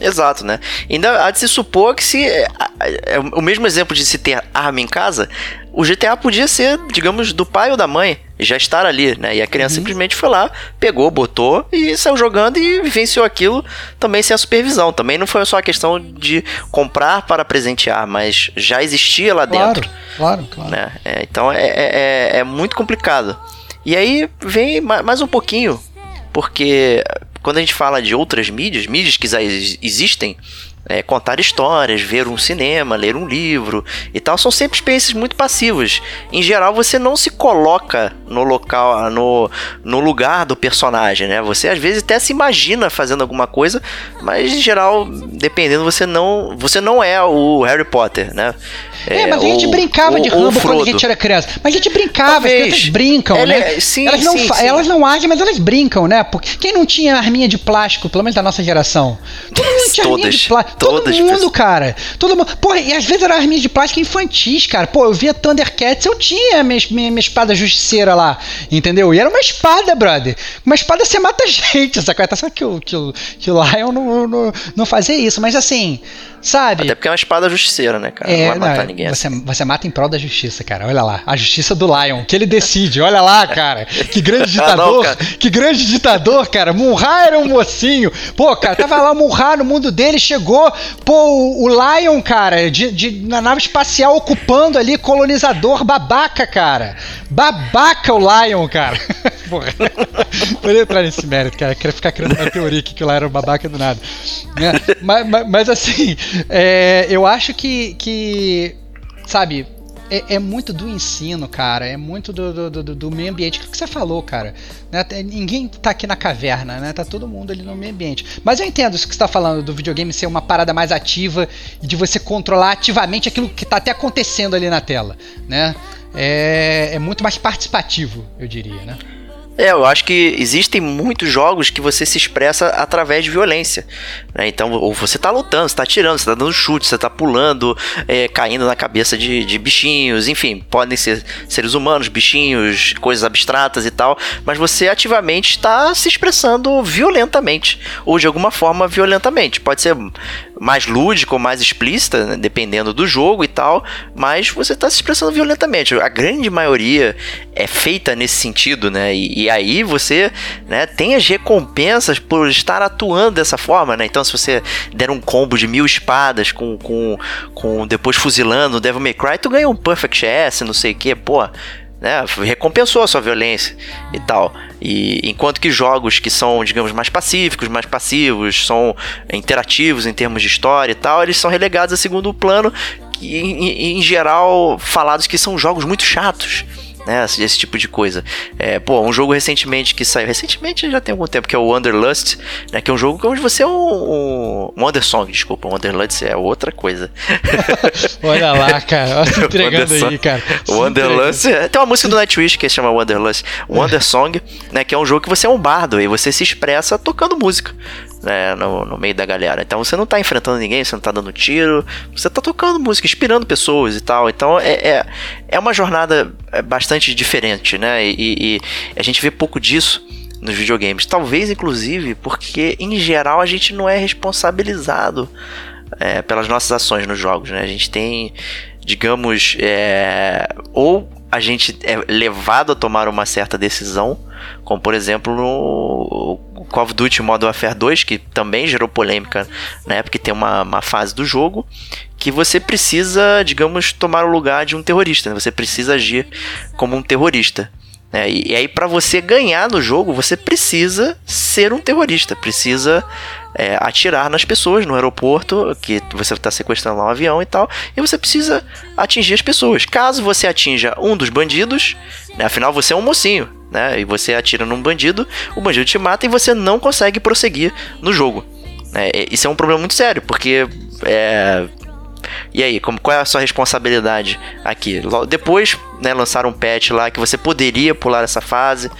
Exato, né? Ainda há de se supor que se. É, é, o mesmo exemplo de se ter arma em casa, o GTA podia ser, digamos, do pai ou da mãe, já estar ali, né? E a criança uhum. simplesmente foi lá, pegou, botou e saiu jogando e vivenciou aquilo também sem a supervisão. Também não foi só a questão de comprar para presentear, mas já existia lá claro, dentro. Claro, claro. Né? É, então é, é, é, é muito complicado. E aí vem mais um pouquinho, porque quando a gente fala de outras mídias, mídias que já existem, é, contar histórias, ver um cinema, ler um livro e tal, são sempre experiências muito passivas. Em geral, você não se coloca no local, no, no lugar do personagem, né? Você às vezes até se imagina fazendo alguma coisa, mas em geral, dependendo, você não, você não é o Harry Potter, né? É, mas a gente o, brincava o, de Rambo quando a gente era criança. Mas a gente brincava, Talvez. as crianças brincam, Ele, né? É, sim, elas, não, sim, sim. elas não agem, mas elas brincam, né? Porque quem não tinha arminha de plástico, pelo menos da nossa geração? Todo mundo tinha todas, arminha de plástico. Todo mundo, pessoas. cara. Todo mundo. Porra, e às vezes era arminha de plástico infantis, cara. Pô, eu via Thundercats, eu tinha minha, minha, minha espada justiceira lá, entendeu? E era uma espada, brother. Uma espada você mata gente, essa coisa. Tá só que o, que o, que o Lion não, não, não fazia isso, mas assim. Sabe? Até porque é uma espada justiceira, né, cara? É, não vai matar não, ninguém. Você, assim. você mata em prol da justiça, cara. Olha lá. A justiça do Lion, que ele decide. Olha lá, cara. Que grande ditador. ah, não, que grande ditador, cara. Munra era um mocinho. Pô, cara, tava lá o Munra no mundo dele, chegou. Pô, o, o Lion, cara, de, de, na nave espacial ocupando ali, colonizador babaca, cara. Babaca o Lion, cara. Porra. Vou entrar nesse mérito, cara. Quero ficar criando uma teoria aqui que Lion era um babaca do nada. Né? Mas, mas, mas, assim, é, eu acho que, que sabe, é, é, muito do ensino, cara. É muito do, do, do, do meio ambiente. O que você falou, cara. Né? Ninguém tá aqui na caverna, né? Tá todo mundo ali no meio ambiente. Mas eu entendo isso que você tá falando do videogame ser uma parada mais ativa e de você controlar ativamente aquilo que tá até acontecendo ali na tela, né? É, é muito mais participativo, eu diria, né? É, eu acho que existem muitos jogos que você se expressa através de violência. Né? Então, ou você tá lutando, você tá tirando, você tá dando chute, você tá pulando, é, caindo na cabeça de, de, bichinhos, enfim, podem ser seres humanos, bichinhos, coisas abstratas e tal, mas você ativamente está se expressando violentamente, ou de alguma forma violentamente. Pode ser mais lúdica ou mais explícita, né, dependendo do jogo e tal, mas você está se expressando violentamente. A grande maioria é feita nesse sentido, né? E, e, aí você né, tem as recompensas por estar atuando dessa forma, né? Então, se você der um combo de mil espadas com, com, com depois fuzilando Devil May Cry, tu ganha um Perfect S, não sei o que, pô né, recompensou a sua violência e tal. E enquanto que jogos que são, digamos, mais pacíficos, mais passivos, são interativos em termos de história e tal, eles são relegados a segundo plano, e em, em geral falados que são jogos muito chatos né? Esse tipo de coisa. É, pô, um jogo recentemente que saiu, recentemente já tem algum tempo, que é o Wanderlust, né? Que é um jogo onde você é um, um Wandersong, desculpa, Wanderlust é outra coisa. Olha lá, cara, olha entregando aí, cara. Wanderlust, é, tem uma música do Nightwish que se chama Wanderlust, Wandersong, né? Que é um jogo que você é um bardo e você se expressa tocando música né, no, no, meio da galera. Então você não tá enfrentando ninguém, você não tá dando tiro, você tá tocando música, inspirando pessoas e tal. Então é, é, é uma jornada é, bastante diferente, né? E, e, a gente vê pouco disso nos videogames. Talvez, inclusive, porque em geral a gente não é responsabilizado é, pelas nossas ações nos jogos, né? A gente tem, digamos, é, ou a gente é levado a tomar uma certa decisão, como por exemplo no Call of Duty Modern Warfare 2, que também gerou polêmica na época, que tem uma, uma fase do jogo que você precisa, digamos, tomar o lugar de um terrorista, né? você precisa agir como um terrorista. Né? E, e aí, para você ganhar no jogo, você precisa ser um terrorista, precisa é, atirar nas pessoas no aeroporto, que você está sequestrando lá um avião e tal, e você precisa atingir as pessoas. Caso você atinja um dos bandidos, né, afinal você é um mocinho, né, e você atira num bandido, o bandido te mata e você não consegue prosseguir no jogo. É, isso é um problema muito sério, porque é, e aí, como, qual é a sua responsabilidade aqui? Depois, né, lançaram um patch lá que você poderia pular essa fase,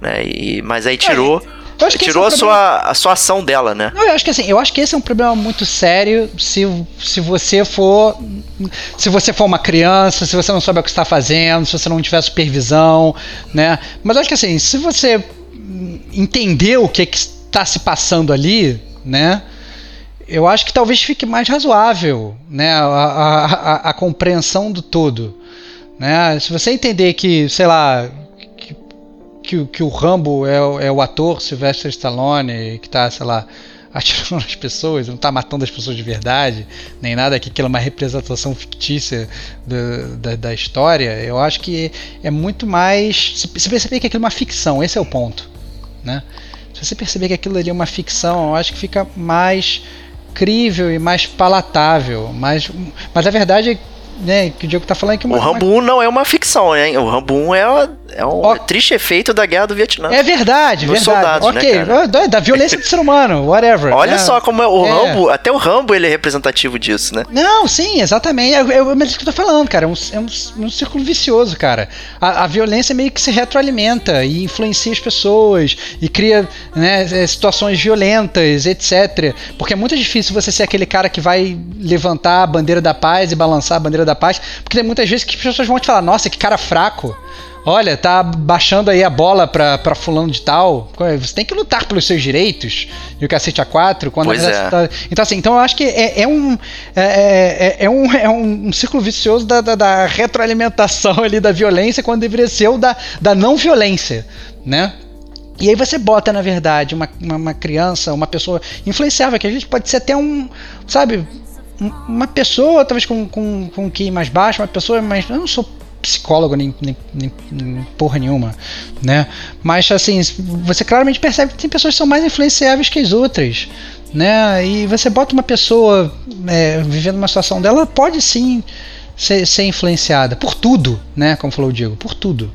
né? E, mas aí tirou. É. Tirou é um a, sua, a sua ação dela, né? Não, eu acho que assim, eu acho que esse é um problema muito sério se, se você for. Se você for uma criança, se você não sabe o que está fazendo, se você não tiver supervisão, né? Mas eu acho que assim, se você entender o que, que está se passando ali, né? Eu acho que talvez fique mais razoável né, a, a, a, a compreensão do todo. Né? Se você entender que, sei lá, que, que, que o Rambo é, é, o ator Sylvester Stallone que está, sei lá, atirando nas pessoas, não está matando as pessoas de verdade, nem nada que aquilo é uma representação fictícia da, da, história, eu acho que é muito mais. Se, se perceber que aquilo é uma ficção, esse é o ponto. Né? Se você perceber que aquilo ali é uma ficção, eu acho que fica mais crível e mais palatável. Mas, mas a verdade é né, que o Diogo tá falando é que uma, O Rambo 1 não é uma ficção, hein? O Rambo 1 é, é um o... triste efeito da guerra do Vietnã. É verdade, verdade. Soldados, né, ok, né, da violência do ser humano, whatever. Olha é, só como é o é. Rambo, até o Rambo ele é representativo disso, né? Não, sim, exatamente. É, é, é mas isso que eu tô falando, cara. É um, é um, um círculo vicioso, cara. A, a, violência meio que se retroalimenta e influencia as pessoas e cria né, é, situações violentas, etc. Porque é muito difícil você ser aquele cara que vai levantar a bandeira da paz e balançar a bandeira da paz, porque tem muitas vezes que as pessoas vão te falar, nossa, que cara fraco. Olha, tá baixando aí a bola pra, pra fulano de tal. Você tem que lutar pelos seus direitos. E o cacete A4, quando pois é. tá... Então, assim, então eu acho que é, é um, é, é, é, um. É um círculo vicioso da, da, da, retroalimentação ali da violência quando deveria ser o da, da não violência, né? E aí você bota, na verdade, uma, uma, uma criança, uma pessoa influenciável, que a gente pode ser até um, sabe, uma pessoa, talvez com, com, com um QI mais baixo, uma pessoa mais. Eu não sou psicólogo nem, nem, nem, porra nenhuma, né? Mas assim, você claramente percebe que tem pessoas que são mais influenciáveis que as outras, né? E você bota uma pessoa é, vivendo uma situação dela, pode sim ser, ser influenciada por tudo, né? Como falou o Diego, por tudo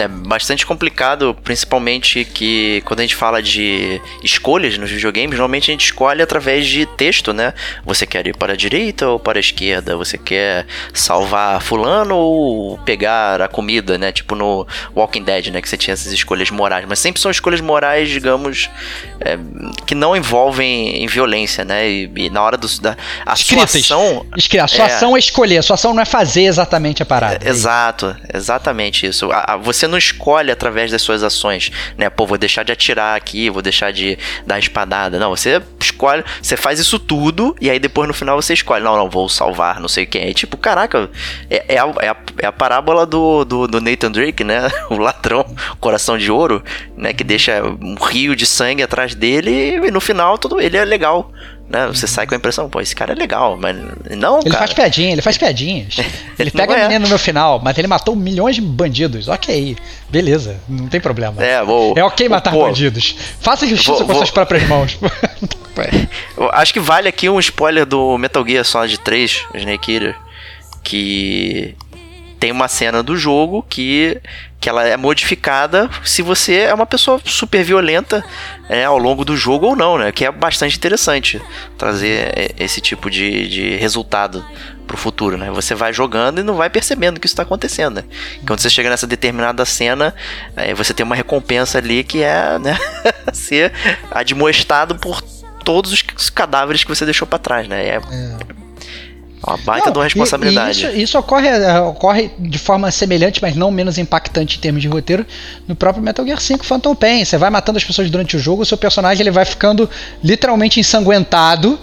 é bastante complicado, principalmente que quando a gente fala de escolhas nos videogames, normalmente a gente escolhe através de texto, né? Você quer ir para a direita ou para a esquerda? Você quer salvar fulano ou pegar a comida, né? Tipo no Walking Dead, né? Que você tinha essas escolhas morais. Mas sempre são escolhas morais, digamos, é, que não envolvem em violência, né? E, e na hora do, da a Escritas. sua ação... A sua é, ação é escolher, a sua ação não é fazer exatamente a parada. É, exato, exatamente isso. A, a, você não escolhe através das suas ações, né? Pô, vou deixar de atirar aqui, vou deixar de dar espadada. Não, você escolhe, você faz isso tudo e aí depois no final você escolhe, não, não, vou salvar, não sei quem. É tipo, caraca, é, é, a, é, a, é a parábola do, do, do Nathan Drake, né? O ladrão, coração de ouro, né? Que deixa um rio de sangue atrás dele e no final tudo ele é legal né? Você sai com a impressão, pô, esse cara é legal, mas não, Ele cara. faz piadinha, ele faz piadinhas. ele pega Não é. a menina no meu final, mas ele matou milhões de bandidos. Ok, beleza, não tem problema. É, vou- É ok matar pô, bandidos. Faça justiça Vou- com vou- suas próprias mãos. Acho que vale aqui um spoiler do Metal Gear Solid 3, Snake Eater, que tem uma cena do jogo que, que ela é modificada se você é uma pessoa super violenta é, ao longo do jogo ou não, né? Que é bastante interessante trazer é, esse tipo de, de resultado pro futuro, né? Você vai jogando e não vai percebendo que isso tá acontecendo, né? Quando você chega nessa determinada cena, é, você tem uma recompensa ali que é, né? ser admoestado por todos os cadáveres que você deixou pra trás, né? É uma baita Não, de uma e- responsabilidade. e isso, isso ocorre, é, ocorre de forma semelhante, mas não menos impactante em termos de roteiro, no próprio Metal Gear 5 Phantom Pain. Você vai matando as pessoas durante o jogo, o seu personagem ele vai ficando literalmente ensanguentado.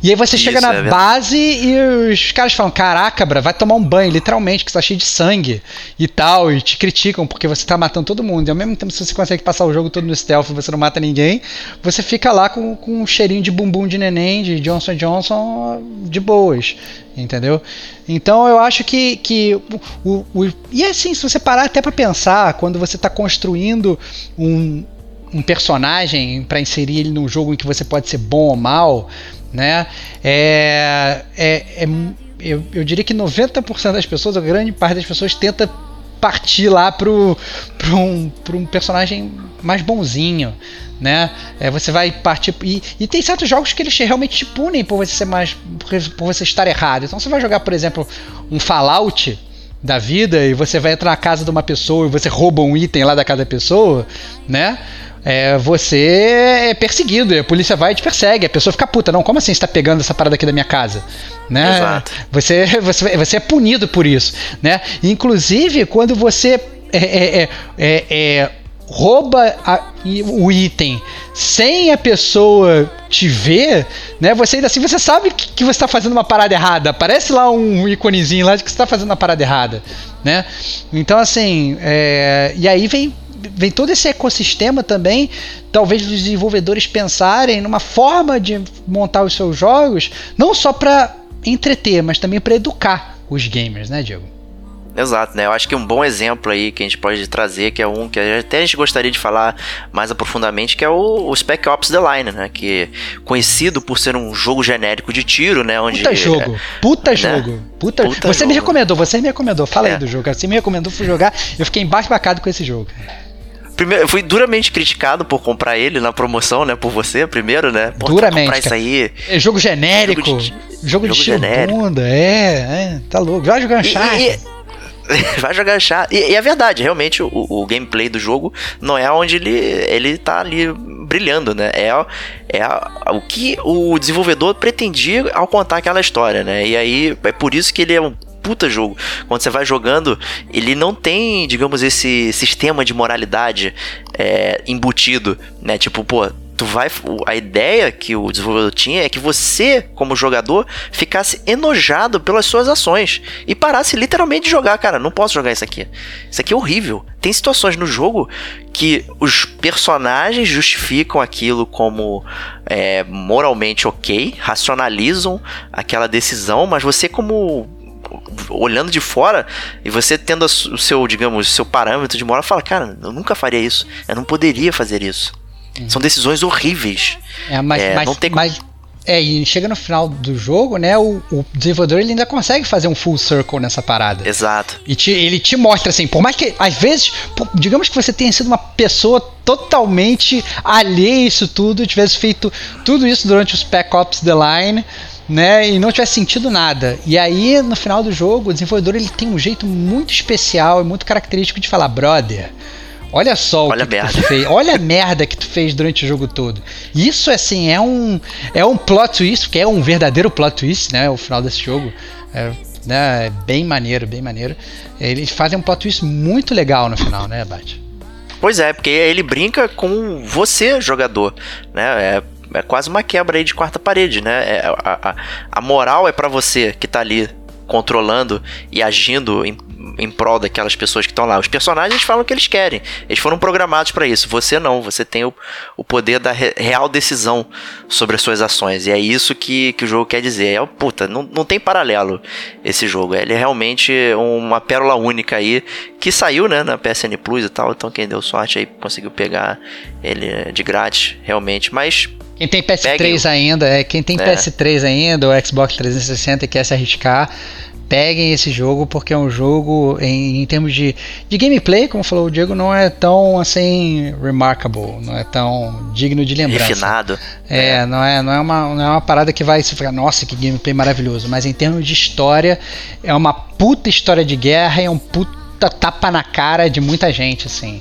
E aí você Isso, chega na é base e os caras falam: Caraca, bra, vai tomar um banho, literalmente, que está cheio de sangue e tal. E te criticam porque você tá matando todo mundo. E ao mesmo tempo, se você consegue passar o jogo todo no stealth e você não mata ninguém, você fica lá com, com um cheirinho de bumbum de neném, de Johnson Johnson, de boas. Entendeu? Então eu acho que, que o, o- E assim, se você parar até pra pensar, quando você tá construindo um, um personagem para inserir ele num jogo em que você pode ser bom ou mal, né? É, é, é- eu, eu diria que 90% das pessoas, a grande parte das pessoas tenta partir lá pro, pro, um, pro um personagem mais bonzinho, né? É, você vai partir e, e tem certos jogos que eles te- realmente te punem por você ser mais por, por você estar errado. Então você vai jogar, por exemplo, um Fallout da vida e você vai entrar na casa de uma pessoa e você rouba um item lá da casa da pessoa, né? É, você é perseguido, a polícia vai e te persegue, a pessoa fica puta, não, como assim você tá pegando essa parada aqui da minha casa? Né? Exato. Você, você, você é punido por isso, né? Inclusive, quando você é, é, é, é, é, rouba a- o item sem a pessoa te ver, né? Você ainda assim você sabe que, que você está fazendo uma parada errada. Aparece lá um íconezinho lá de que você está fazendo uma parada errada, né? Então assim, é, e aí vem vem todo esse ecossistema também, talvez os desenvolvedores pensarem numa forma de montar os seus jogos, não só para entreter, mas também para educar os gamers, né, Diego? Exato, né? Eu acho que um bom exemplo aí que a gente pode trazer, que é um que até a gente gostaria de falar mais aprofundadamente, que é o, o Spec Ops The Line, né? Que é conhecido por ser um jogo genérico de tiro, né? Onde Puta jogo, puta jogo, puta, Puta Você me jogo. recomendou, você me recomendou, fala É. aí do jogo, cara. Você me recomendou, fui jogar, eu fiquei embasbacado com esse jogo. Primeiro, eu fui duramente criticado por comprar ele na promoção, né? Por você, primeiro, né? Pô, vai Duramente, comprar isso aí. É jogo genérico, Jogo jogo de- de, jogo estilo genérico. bunda, é, é, tá louco. Vai jogar um E- vai jogar chá. E, e é verdade, realmente, o, o gameplay do jogo não é onde ele, ele tá ali brilhando, né? É, é o que o desenvolvedor pretendia ao contar aquela história, né? E aí, é por isso que ele é um puta jogo. Quando você vai jogando, ele não tem, digamos, esse sistema de moralidade é, embutido, né? Tipo, pô, tu vai. A ideia que o desenvolvedor tinha é que você, como jogador, ficasse enojado pelas suas ações e parasse literalmente de jogar, cara. Não posso jogar isso aqui. Isso aqui é horrível. Tem situações no jogo que os personagens justificam aquilo como é, moralmente ok, racionalizam aquela decisão, mas você como olhando de fora e você tendo o seu, digamos, seu parâmetro de moral, fala, cara, eu nunca faria isso. Eu não poderia fazer isso. São decisões horríveis. É, mas, É, mas, não tem mas é, e chega no final do jogo, né? O, o desenvolvedor ele ainda consegue fazer um full circle nessa parada. Exato. E te- ele te mostra assim, por mais que às vezes, por- digamos que você tenha sido uma pessoa totalmente alheia a isso tudo, tivesse feito tudo isso durante os Spec Ops The Line, né, e não tivesse sentido nada. E aí no final do jogo, o desenvolvedor ele tem um jeito muito especial e muito característico de falar, brother. Olha só o Olha que a tu merda." fez. Olha a merda que tu fez durante o jogo todo. Isso assim é um é um plot twist, que é um verdadeiro plot twist, né? O final desse jogo. É, né? É bem maneiro, bem maneiro. Eles fazem um plot twist muito legal no final, né, Bate? Pois é, porque ele brinca com você, jogador, né? É, é quase uma quebra aí de quarta parede, né? É, a, a, a moral é para você que tá ali controlando e agindo em em prol daquelas pessoas que estão lá. Os personagens falam o que eles querem. Eles foram programados para isso. Você não. Você tem o, o poder da re, real decisão sobre as suas ações. E é isso que, que o jogo quer dizer. É, puta, não, não tem paralelo esse jogo. Ele é realmente uma pérola única aí que saiu, né, na PSN Plus e tal. Então quem deu sorte aí conseguiu pegar ele de grátis, realmente. Mas quem tem PS3 ainda, é, quem tem é. PS3 ainda, ou Xbox 360 e quer se arriscar, peguem esse jogo porque é um jogo em, em, termos de, de gameplay, como falou o Diego, não é tão assim remarkable, não é tão digno de lembrança. Refinado. É, é, Não, é não é uma não é uma parada que vai se ficar, nossa, que gameplay maravilhoso, mas em termos de história é uma puta história de guerra e é um puta tapa na cara de muita gente assim.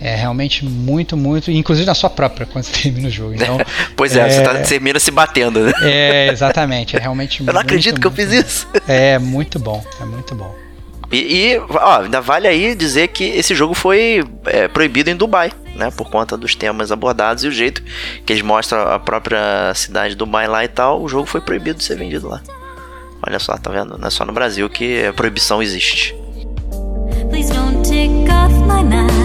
É realmente muito, muito. Inclusive na sua própria, quando você termina o jogo. Então, pois é, é, você, tá, termina se batendo, né? É, exatamente. É realmente Eu não muito, acredito que eu fiz isso. É muito bom, é muito bom. E, e ó, ainda vale aí dizer que esse jogo foi é, proibido em Dubai, né? Por conta dos temas abordados e o jeito que eles mostram a própria cidade de Dubai lá e tal, o jogo foi proibido de ser vendido lá. Olha só, tá vendo? Não é só no Brasil que a proibição existe. Please don't take off my mask.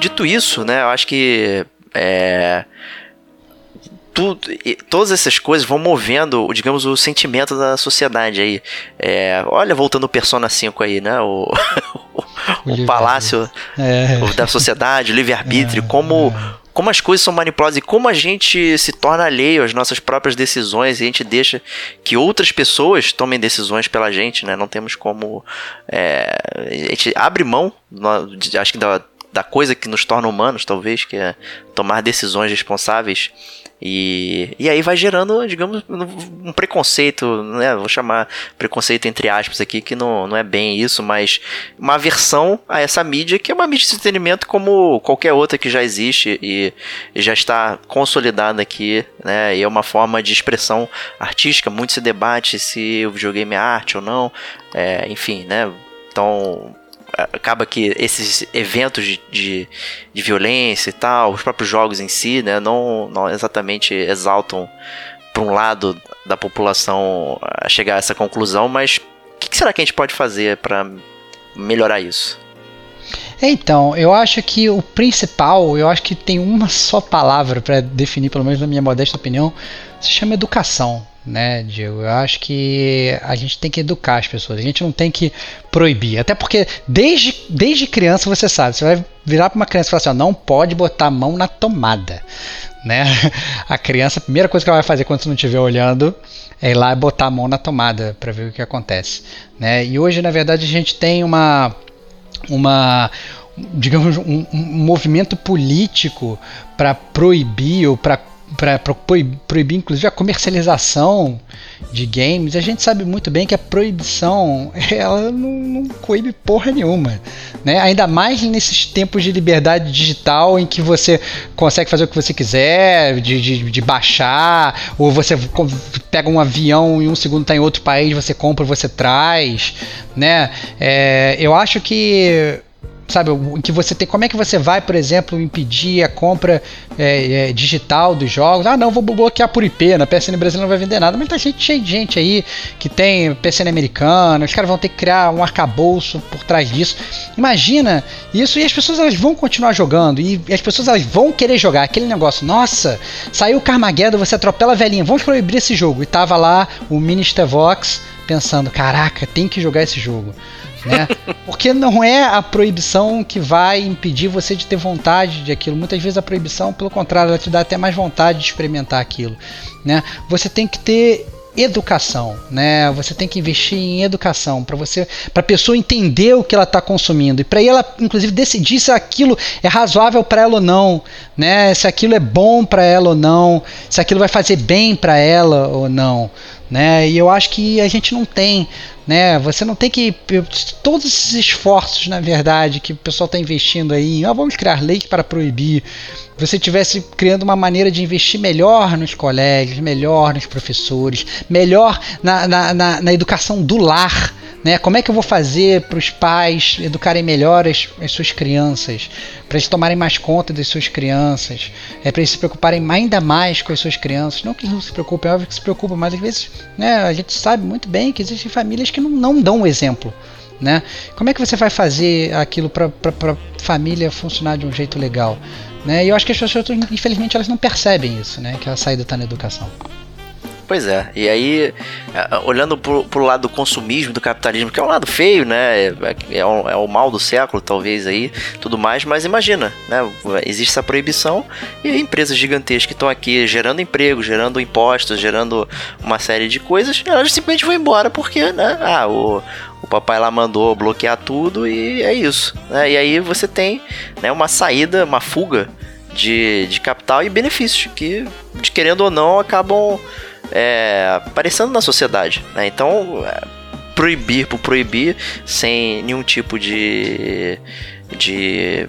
Dito isso, né, eu acho que é, tudo, todas essas coisas vão movendo, digamos, o sentimento da sociedade aí. É, olha, voltando o Persona 5 aí, né? O, o, o palácio é. da sociedade, o livre-arbítrio, é. como, como as coisas são manipuladas e como a gente se torna alheio às nossas próprias decisões e a gente deixa que outras pessoas tomem decisões pela gente, né? Não temos como. É, a gente abre mão, acho que da da coisa que nos torna humanos, talvez, que é tomar decisões responsáveis. E, e aí vai gerando, digamos, um preconceito, né? Vou chamar preconceito entre aspas aqui, que não, não é bem isso, mas uma aversão a essa mídia, que é uma mídia de entretenimento como qualquer outra que já existe e, já está consolidada aqui, né? E é uma forma de expressão artística, muito se debate se o videogame é arte ou não, é, enfim, né? Então, acaba que esses eventos de, de, de, violência e tal, os próprios jogos em si, né, não, não exatamente exaltam para um lado da população a chegar a essa conclusão, mas o que, que será que a gente pode fazer para melhorar isso? Então, eu acho que o principal, eu acho que tem uma só palavra para definir, pelo menos na minha modesta opinião, se chama educação né, Diego? Eu acho que a gente tem que educar as pessoas, a gente não tem que proibir. Até porque desde, desde criança você sabe, você vai virar para uma criança e falar assim: ó, não pode botar a mão na tomada. Né? A criança, a primeira coisa que ela vai fazer quando você não estiver olhando é ir lá e botar a mão na tomada para ver o que acontece. Né? E hoje, na verdade, a gente tem uma. uma digamos, um, um movimento político para proibir ou para para proibir inclusive a comercialização de games, a gente sabe muito bem que a proibição ela não, não coíbe porra nenhuma, né? Ainda mais nesses tempos de liberdade digital em que você consegue fazer o que você quiser, de, de, de baixar, ou você pega um avião e um segundo está em outro país, você compra, você traz, né? É, eu acho que sabe, que você tem, como é que você vai, por exemplo, impedir a compra é, é, digital dos jogos? Ah, não, vou bloquear por IP, na PSN brasileira não vai vender nada, mas tá cheio, cheio de gente aí que tem PSN americana, os caras vão ter que criar um arcabouço por trás disso. Imagina isso e as pessoas elas vão continuar jogando e as pessoas elas vão querer jogar aquele negócio. Nossa, saiu o Carmageddon, você atropela a velhinha, vamos proibir esse jogo. E tava lá o Minister Vox pensando, caraca, tem que jogar esse jogo Né? Porque não é a proibição que vai impedir você de ter vontade de aquilo. Muitas vezes a proibição, pelo contrário, ela te dá até mais vontade de experimentar aquilo. Né? Você tem que ter educação, né? Você tem que investir em educação para você, para a pessoa entender o que ela está consumindo e para ela, inclusive, decidir se aquilo é razoável para ela ou não, né? Se aquilo é bom para ela ou não, se aquilo vai fazer bem para ela ou não, né? E eu acho que a gente não tem, né? Você não tem que todos esses esforços, na verdade, que o pessoal está investindo aí, ah, vamos criar leis para proibir, você tivesse criando uma maneira de investir melhor nos colégios, melhor nos professores, melhor na, na, na, na educação do lar. Né? Como é que eu vou fazer para os pais educarem melhor as, as suas crianças, para eles tomarem mais conta das suas crianças, é para eles se preocuparem ainda mais com as suas crianças. Não que eles não se preocupem, é óbvio que se preocupam, mas às vezes né, a gente sabe muito bem que existem famílias que não, não dão o exemplo. Né? Como é que você vai fazer aquilo para a família funcionar de um jeito legal? Né? E eu acho que as pessoas, infelizmente, elas não percebem isso, né? que a saída está na educação. Pois é, e aí, é, olhando pro, pro lado do consumismo, do capitalismo, que é um lado feio, né? É, é, o, é o mal do século, talvez aí, tudo mais, mas imagina, né? Existe essa proibição e empresas gigantescas que estão aqui gerando emprego, gerando impostos, gerando uma série de coisas, elas simplesmente vão embora porque, né? Ah, o, o papai lá mandou bloquear tudo e é isso. Né? E aí você tem né, uma saída, uma fuga de, de capital e benefícios que, de querendo ou não, acabam é, aparecendo na sociedade. Né? Então, é, proibir por proibir, sem nenhum tipo de. de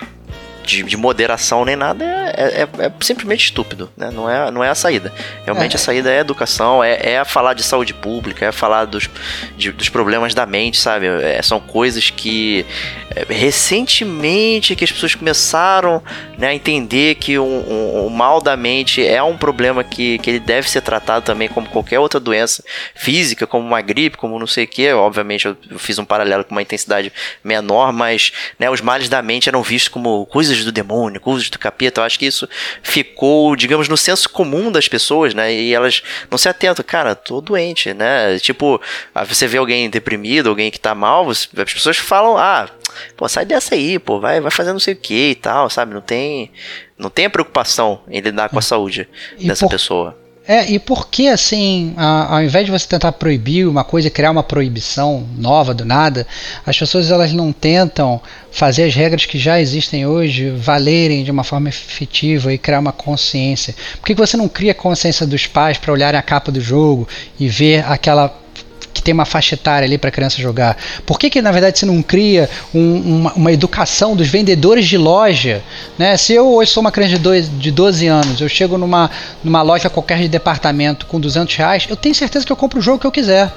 de, de, moderação nem nada é, é, é, simplesmente estúpido, né? Não é, não é a saída. Realmente é. a saída é a educação, é, é falar de saúde pública, é falar dos, de, dos problemas da mente, sabe? É, são coisas que é, recentemente que as pessoas começaram né, a entender que o um, um, um mal da mente é um problema que, que ele deve ser tratado também como qualquer outra doença física, como uma gripe, como não sei o que. Obviamente eu fiz um paralelo com uma intensidade menor, mas né, os males da mente eram vistos como coisas do demônio, coisas do capeta. Eu acho que isso ficou, digamos, no senso comum das pessoas, né? E elas não se atentam, cara, tô doente, né? Tipo, você vê alguém deprimido, alguém que tá mal, as pessoas falam, ah, pô, sai dessa aí, pô, vai, vai fazer não sei o que e tal, sabe? Não tem, não tem a preocupação em lidar com a saúde e dessa por, pessoa. É, e por que assim, a, ao invés de você tentar proibir uma coisa e criar uma proibição nova do nada, as pessoas elas não tentam fazer as regras que já existem hoje valerem de uma forma efetiva e criar uma consciência? Por que você não cria consciência dos pais para olharem a capa do jogo e ver aquela que tem uma faixa etária ali para a criança jogar? Por que, que na verdade você não cria um, uma, uma, educação dos vendedores de loja? Né? Se eu hoje sou uma criança de, dois, de 12 anos, eu chego numa, numa loja qualquer de departamento com 200 reais, eu tenho certeza que eu compro o jogo que eu quiser.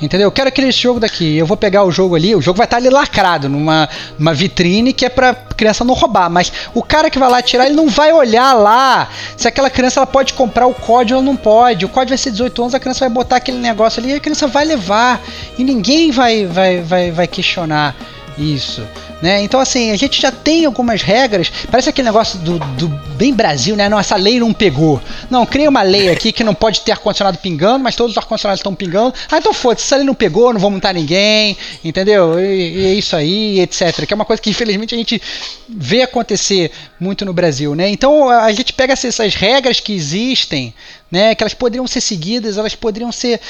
Entendeu? Eu quero aquele jogo daqui. Eu vou pegar o jogo ali. O jogo vai estar ali lacrado numa, numa vitrine que é pra criança não roubar. Mas o cara que vai lá tirar, ele não vai olhar lá se aquela criança ela pode comprar o código ou não pode. O código vai ser 18 anos, a criança vai botar aquele negócio ali e a criança vai levar. E ninguém vai, vai, vai, vai questionar isso. Né? Então, assim, a gente já tem algumas regras. Parece aquele negócio do, do bem Brasil, né? Não, essa lei não pegou. Não, cria uma lei aqui que não pode ter ar-condicionado pingando, mas todos os ar-condicionados estão pingando. Ah, então foda-se, essa lei não pegou, não vou montar ninguém, entendeu? E, e, é isso aí, etc. Que é uma coisa que infelizmente a gente vê acontecer muito no Brasil, né? Então a gente pega essas regras que existem, né? Que elas poderiam ser seguidas, elas poderiam ser.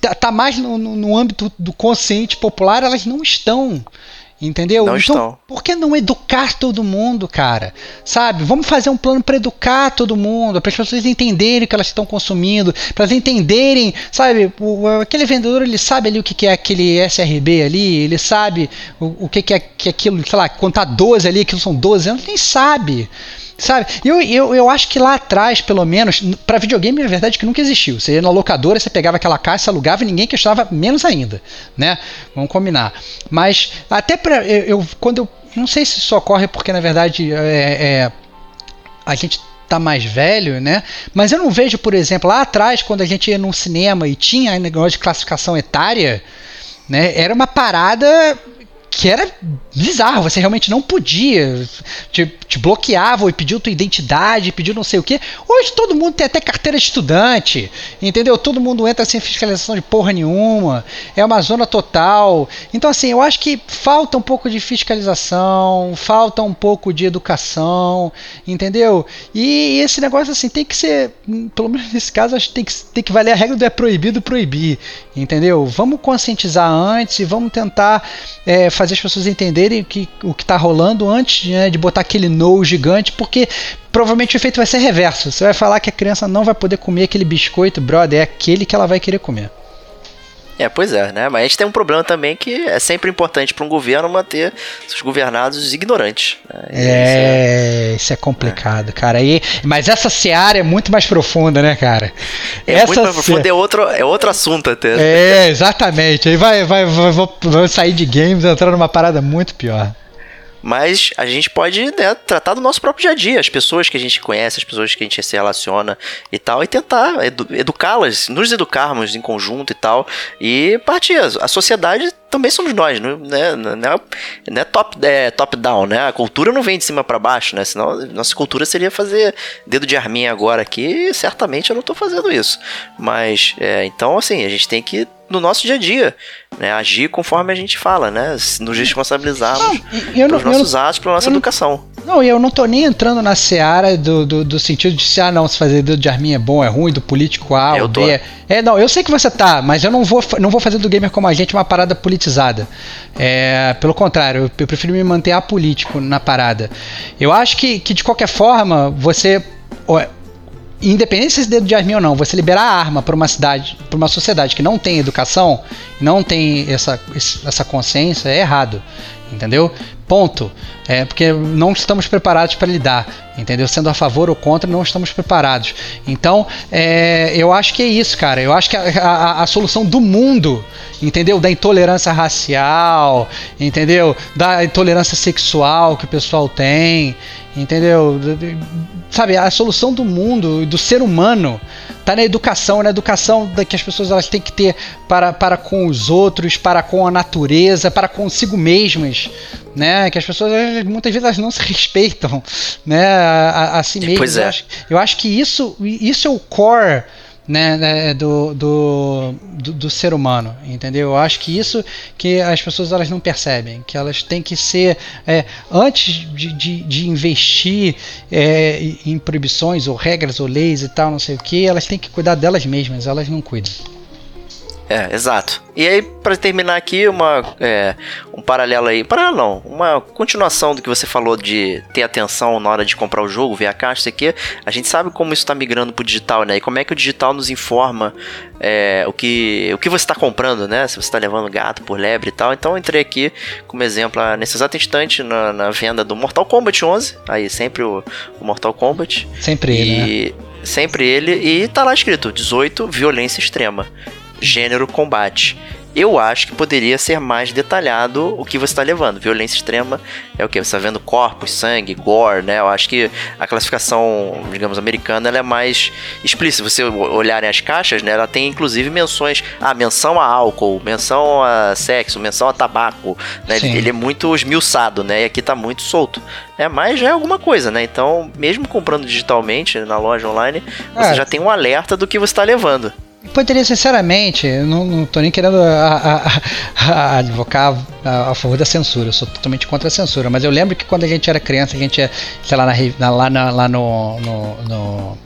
Tá, tá mais no, no, no âmbito do consciente popular, elas não estão. Entendeu? Não então, estão. por que não educar todo mundo, cara? Sabe? Vamos fazer um plano para educar todo mundo, para as pessoas entenderem o que elas estão consumindo, para elas entenderem, sabe? O, aquele vendedor, ele sabe ali o que, que é aquele SRB ali, ele sabe o, o que, que é que aquilo, sei lá, contar 12 ali, aquilo são 12 anos, nem sabe. Sabe? Eu, eu, eu acho que lá atrás, pelo menos, para videogame, é verdade que nunca existiu. Você ia na locadora, você pegava aquela caixa, alugava e ninguém questionava menos ainda, né? Vamos combinar. Mas até para eu, eu, quando eu não sei se isso ocorre porque na verdade é, é a gente tá mais velho, né? Mas eu não vejo, por exemplo, lá atrás quando a gente ia num cinema e tinha negócio de classificação etária, né? Era uma parada que era bizarro, você realmente não podia, te, te bloqueavam e pediu tua identidade, pediu não sei o que. Hoje todo mundo tem até carteira de estudante, entendeu? Todo mundo entra sem fiscalização de porra nenhuma, é uma zona total. Então, assim, eu acho que falta um pouco de fiscalização, falta um pouco de educação, entendeu? E esse negócio, assim, tem que ser, pelo menos nesse caso, acho que tem que, tem que valer a regra do é proibido proibir, entendeu? Vamos conscientizar antes e vamos tentar é, fazer as pessoas entenderem o que está rolando antes né, de botar aquele no gigante, porque provavelmente o efeito vai ser reverso. Você vai falar que a criança não vai poder comer aquele biscoito, brother, é aquele que ela vai querer comer. É, pois é, né? Mas a gente tem um problema também que é sempre importante para um governo manter seus governados ignorantes. Né? É, isso é, isso é complicado, é. cara. E, mas essa seara é muito mais profunda, né, cara? É essa muito mais profunda, é outro, é outro assunto até. É, exatamente. Aí vai, vai, vai, vai, vai sair de games e entrar numa parada muito pior. Mas a gente pode né, tratar do nosso próprio dia a dia, as pessoas que a gente conhece, as pessoas que a gente se relaciona e tal, e tentar edu educá-las, nos educarmos em conjunto e tal, e partir. A sociedade também somos nós, né? É, não é top, é, top down, né? A cultura não vem de cima para baixo, né? Senão nossa cultura seria fazer dedo de arminha agora aqui, e certamente eu não tô fazendo isso. Mas, é, então, assim, a gente tem que no nosso dia a dia, né? Agir conforme a gente fala, né? Nos responsabilizarmos pelos nossos não, atos, pela nossa educação. Não, e eu não tô nem entrando na seara do, do, do, sentido de se, ah, não, se fazer dedo de arminha é bom, é ruim, do político A ou B. É, é, não, eu sei que você tá, mas eu não vou, não vou fazer do gamer como a gente uma parada politizada. É, pelo contrário, eu, eu prefiro me manter apolítico na parada. Eu acho que, que de qualquer forma, você independente se esse dedo de arminha ou não, você liberar a arma para uma cidade, para uma sociedade que não tem educação, não tem essa, essa consciência, é errado. Entendeu? Ponto. É porque não estamos preparados para lidar. Entendeu? Sendo a favor ou contra, não estamos preparados. Então, é, eu acho que é isso, cara. Eu acho que a, a, a solução do mundo, entendeu? Da intolerância racial, entendeu? Da intolerância sexual que o pessoal tem, entendeu? Sabe, a solução do mundo, do ser humano, tá na educação, na educação que as pessoas elas têm que ter para, para com os outros, para com a natureza, para consigo mesmas, né? Que as pessoas muitas vezes elas não se respeitam, né? A, a, si mesmas. Pois é. eu, acho, eu acho que isso, isso é o core né, né, do, do, do, do, ser humano, entendeu? Eu acho que isso que as pessoas elas não percebem, que elas têm que ser, é, antes de, de, de investir é, em proibições ou regras ou leis e tal, não sei o que, elas têm que cuidar delas mesmas, elas não cuidam. É, exato. E aí, para terminar aqui, uma, é, um paralelo aí. Paralelo não, uma continuação do que você falou de ter atenção na hora de comprar o jogo, ver a caixa, isso aqui. A gente sabe como isso está migrando pro digital, né? E como é que o digital nos informa é, o, que, o que você está comprando, né? Se você está levando gato por lebre e tal. Então, eu entrei aqui como exemplo nesse exato instante na, na venda do Mortal Kombat 11. Aí, sempre o, o Mortal Kombat. Sempre e, ele, né? Sempre ele. E tá lá escrito: 18, violência extrema gênero combate. Eu acho que poderia ser mais detalhado o que você está levando. Violência extrema é o que? Você está vendo corpos, sangue, gore, né? Eu acho que a classificação, digamos, americana, ela é mais explícita. Se você olharem as caixas, né? Ela tem inclusive menções. Ah, menção a álcool, menção a sexo, menção a tabaco. Né? Ele é muito esmiuçado, né? E aqui está muito solto. É, mas já é alguma coisa, né? Então, mesmo comprando digitalmente na loja online, você é. já tem um alerta do que você está levando. Poderia, sinceramente, não, não tô nem querendo a, a, a, advocar a, favor da censura, eu sou totalmente contra a censura, mas eu lembro que quando a gente era criança, a gente ia, sei lá, na, lá, na, lá no, no, no,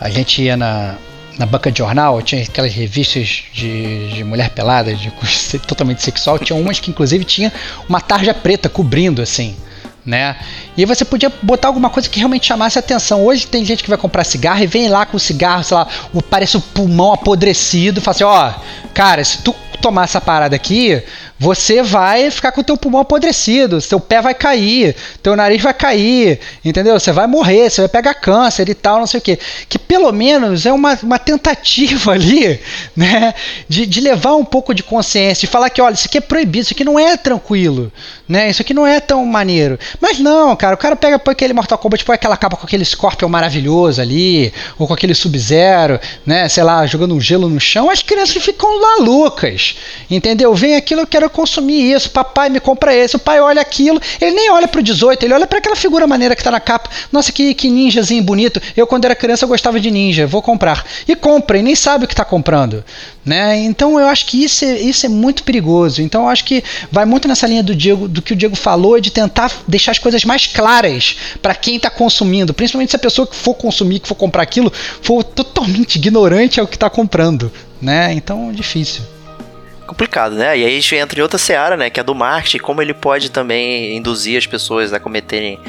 A gente ia na, na banca de jornal, tinha aquelas revistas de, de mulher pelada, de totalmente sexual, tinha umas que inclusive tinha uma tarja preta cobrindo, assim né? E você podia botar alguma coisa que realmente chamasse atenção. Hoje tem gente que vai comprar cigarro e vem lá com o cigarro, sei lá, parece o pulmão apodrecido, fala assim, ó, cara, se tu tomar essa parada aqui, você vai ficar com o teu pulmão apodrecido, seu pé vai cair, teu nariz vai cair, entendeu? Você vai morrer, você vai pegar câncer e tal, não sei o quê. Que pelo menos é uma, uma tentativa ali, né, de, de levar um pouco de consciência, de falar que, olha, isso aqui é proibido, isso aqui não é tranquilo, né, isso aqui não é tão maneiro. Mas não, cara, o cara pega, põe aquele Mortal Kombat, põe aquela capa com aquele Scorpion maravilhoso ali, ou com aquele Sub-Zero, né, sei lá, jogando um gelo no chão, as crianças ficam lá loucas, entendeu? Vem aquilo, eu quero quero consumir isso, papai me compra esse, o pai olha aquilo, ele nem olha pro 18, ele olha para aquela figura maneira que tá na capa. Nossa, que, que ninjazinho bonito. Eu, quando era criança, eu gostava de ninja, vou comprar. E compra, e nem sabe o que tá comprando. Né? Então eu acho que isso é, isso é muito perigoso. Então eu acho que vai muito nessa linha do Diego, do que o Diego falou, de tentar deixar as coisas mais claras para quem está consumindo, principalmente se a pessoa que for consumir, que for comprar aquilo, for totalmente ignorante ao que está comprando, né? Então difícil complicado, né? E aí a gente entra em outra seara, né? Que é do marketing, como ele pode também induzir as pessoas a cometerem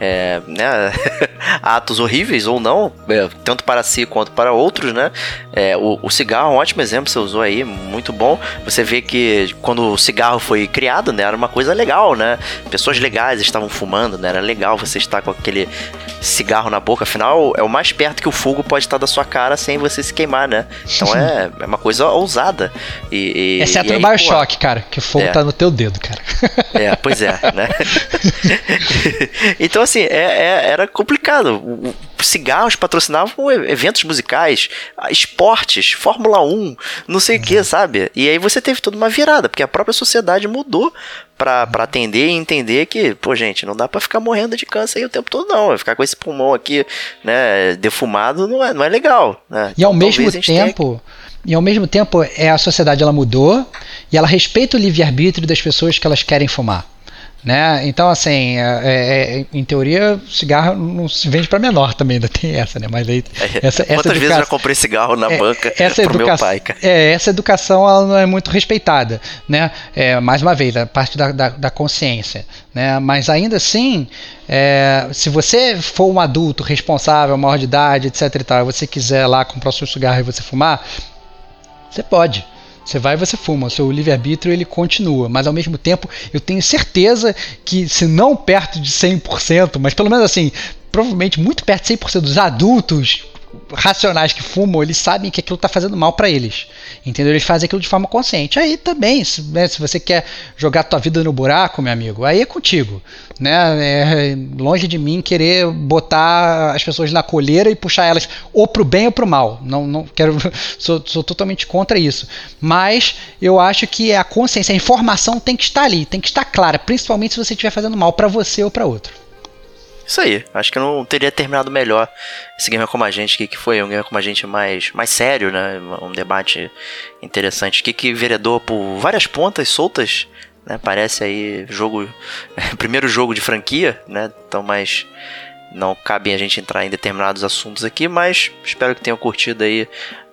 é, né, atos horríveis ou não, é, tanto para si quanto para outros, né? É, o, o, cigarro é um ótimo exemplo, você usou aí, muito bom. Você vê que quando o cigarro foi criado, né, era uma coisa legal, né? Pessoas legais estavam fumando, né? Era legal você estar com aquele cigarro na boca, afinal é o mais perto que o fogo pode estar da sua cara sem você se queimar, né? Então é, é uma coisa ousada. E, e, Exceto no Bioshock, cara, que o fogo é. tá no teu dedo, cara. É, pois é, né? então assim, é, é, era complicado. Cigarros patrocinavam eventos musicais, esportes, Fórmula 1, não sei o que, sabe? E aí você teve toda uma virada, porque a própria sociedade mudou para atender e entender que, pô, gente, não dá para ficar morrendo de câncer aí o tempo todo, não. Ficar com esse pulmão aqui, né, defumado não é, não é legal. Né? E ao então, mesmo tempo. E ao mesmo tempo, é a sociedade ela mudou e ela respeita o livre-arbítrio das pessoas que elas querem fumar. Né? Então, assim, é, é, é, em teoria, cigarro não se vende para menor também, ainda tem essa, né? Mas aí. É, essa, Quantas educa... vezes eu já comprei cigarro na é, banca essa pro educa... meu pai, cara? É, essa educação ela não é muito respeitada, né? É, mais uma vez, a parte da, da, da consciência, né? Mas ainda assim, é, se você for um adulto responsável, maior de idade, etc e tal, e você quiser lá comprar o seu cigarro e você fumar, você pode. Você vai e você fuma, o seu livre-arbítrio ele continua, mas ao mesmo tempo eu tenho certeza que, se não perto de 100%, mas pelo menos assim, provavelmente muito perto de 100% dos adultos racionais que fumam, eles sabem que aquilo está fazendo mal para eles. Entendeu? Eles fazem aquilo de forma consciente. Aí também, se, né, se você quer jogar tua vida no buraco, meu amigo, aí é contigo. Né? É longe de mim querer botar as pessoas na colheira e puxar elas ou pro bem ou pro mal. Não, não quero, sou, sou totalmente contra isso. Mas eu acho que a consciência, a informação tem que estar ali, tem que estar clara, principalmente se você estiver fazendo mal para você ou para outro. Isso aí, acho que não teria terminado melhor esse Gamer Como a Gente aqui, que foi um Gamer Como a Gente mais, mais sério, né? Um debate interessante aqui, que vereador por várias pontas soltas, né? Parece aí jogo, primeiro jogo de franquia, né? Então, mas não cabe a gente entrar em determinados assuntos aqui, mas espero que tenham curtido aí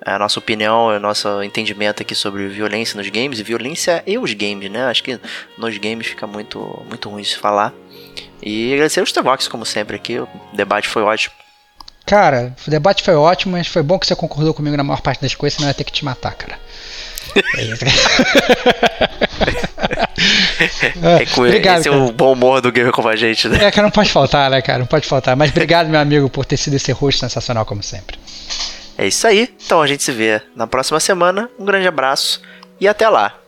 a nossa opinião, o nosso entendimento aqui sobre violência nos games, e violência e os games, né? Acho que nos games fica muito, muito ruim de falar. E agradecer os Tevox, como sempre, aqui. O debate foi ótimo. Cara, o debate foi ótimo, mas foi bom que você concordou comigo na maior parte das coisas, senão eu ia ter que te matar, cara. É isso. é, com obrigado, esse cara. é o bom humor do Gamer com a gente, né? É, cara, não pode faltar, né, cara? Não pode faltar. Mas obrigado, meu amigo, por ter sido esse rosto sensacional, como sempre. É isso aí. Então a gente se vê na próxima semana. Um grande abraço e até lá.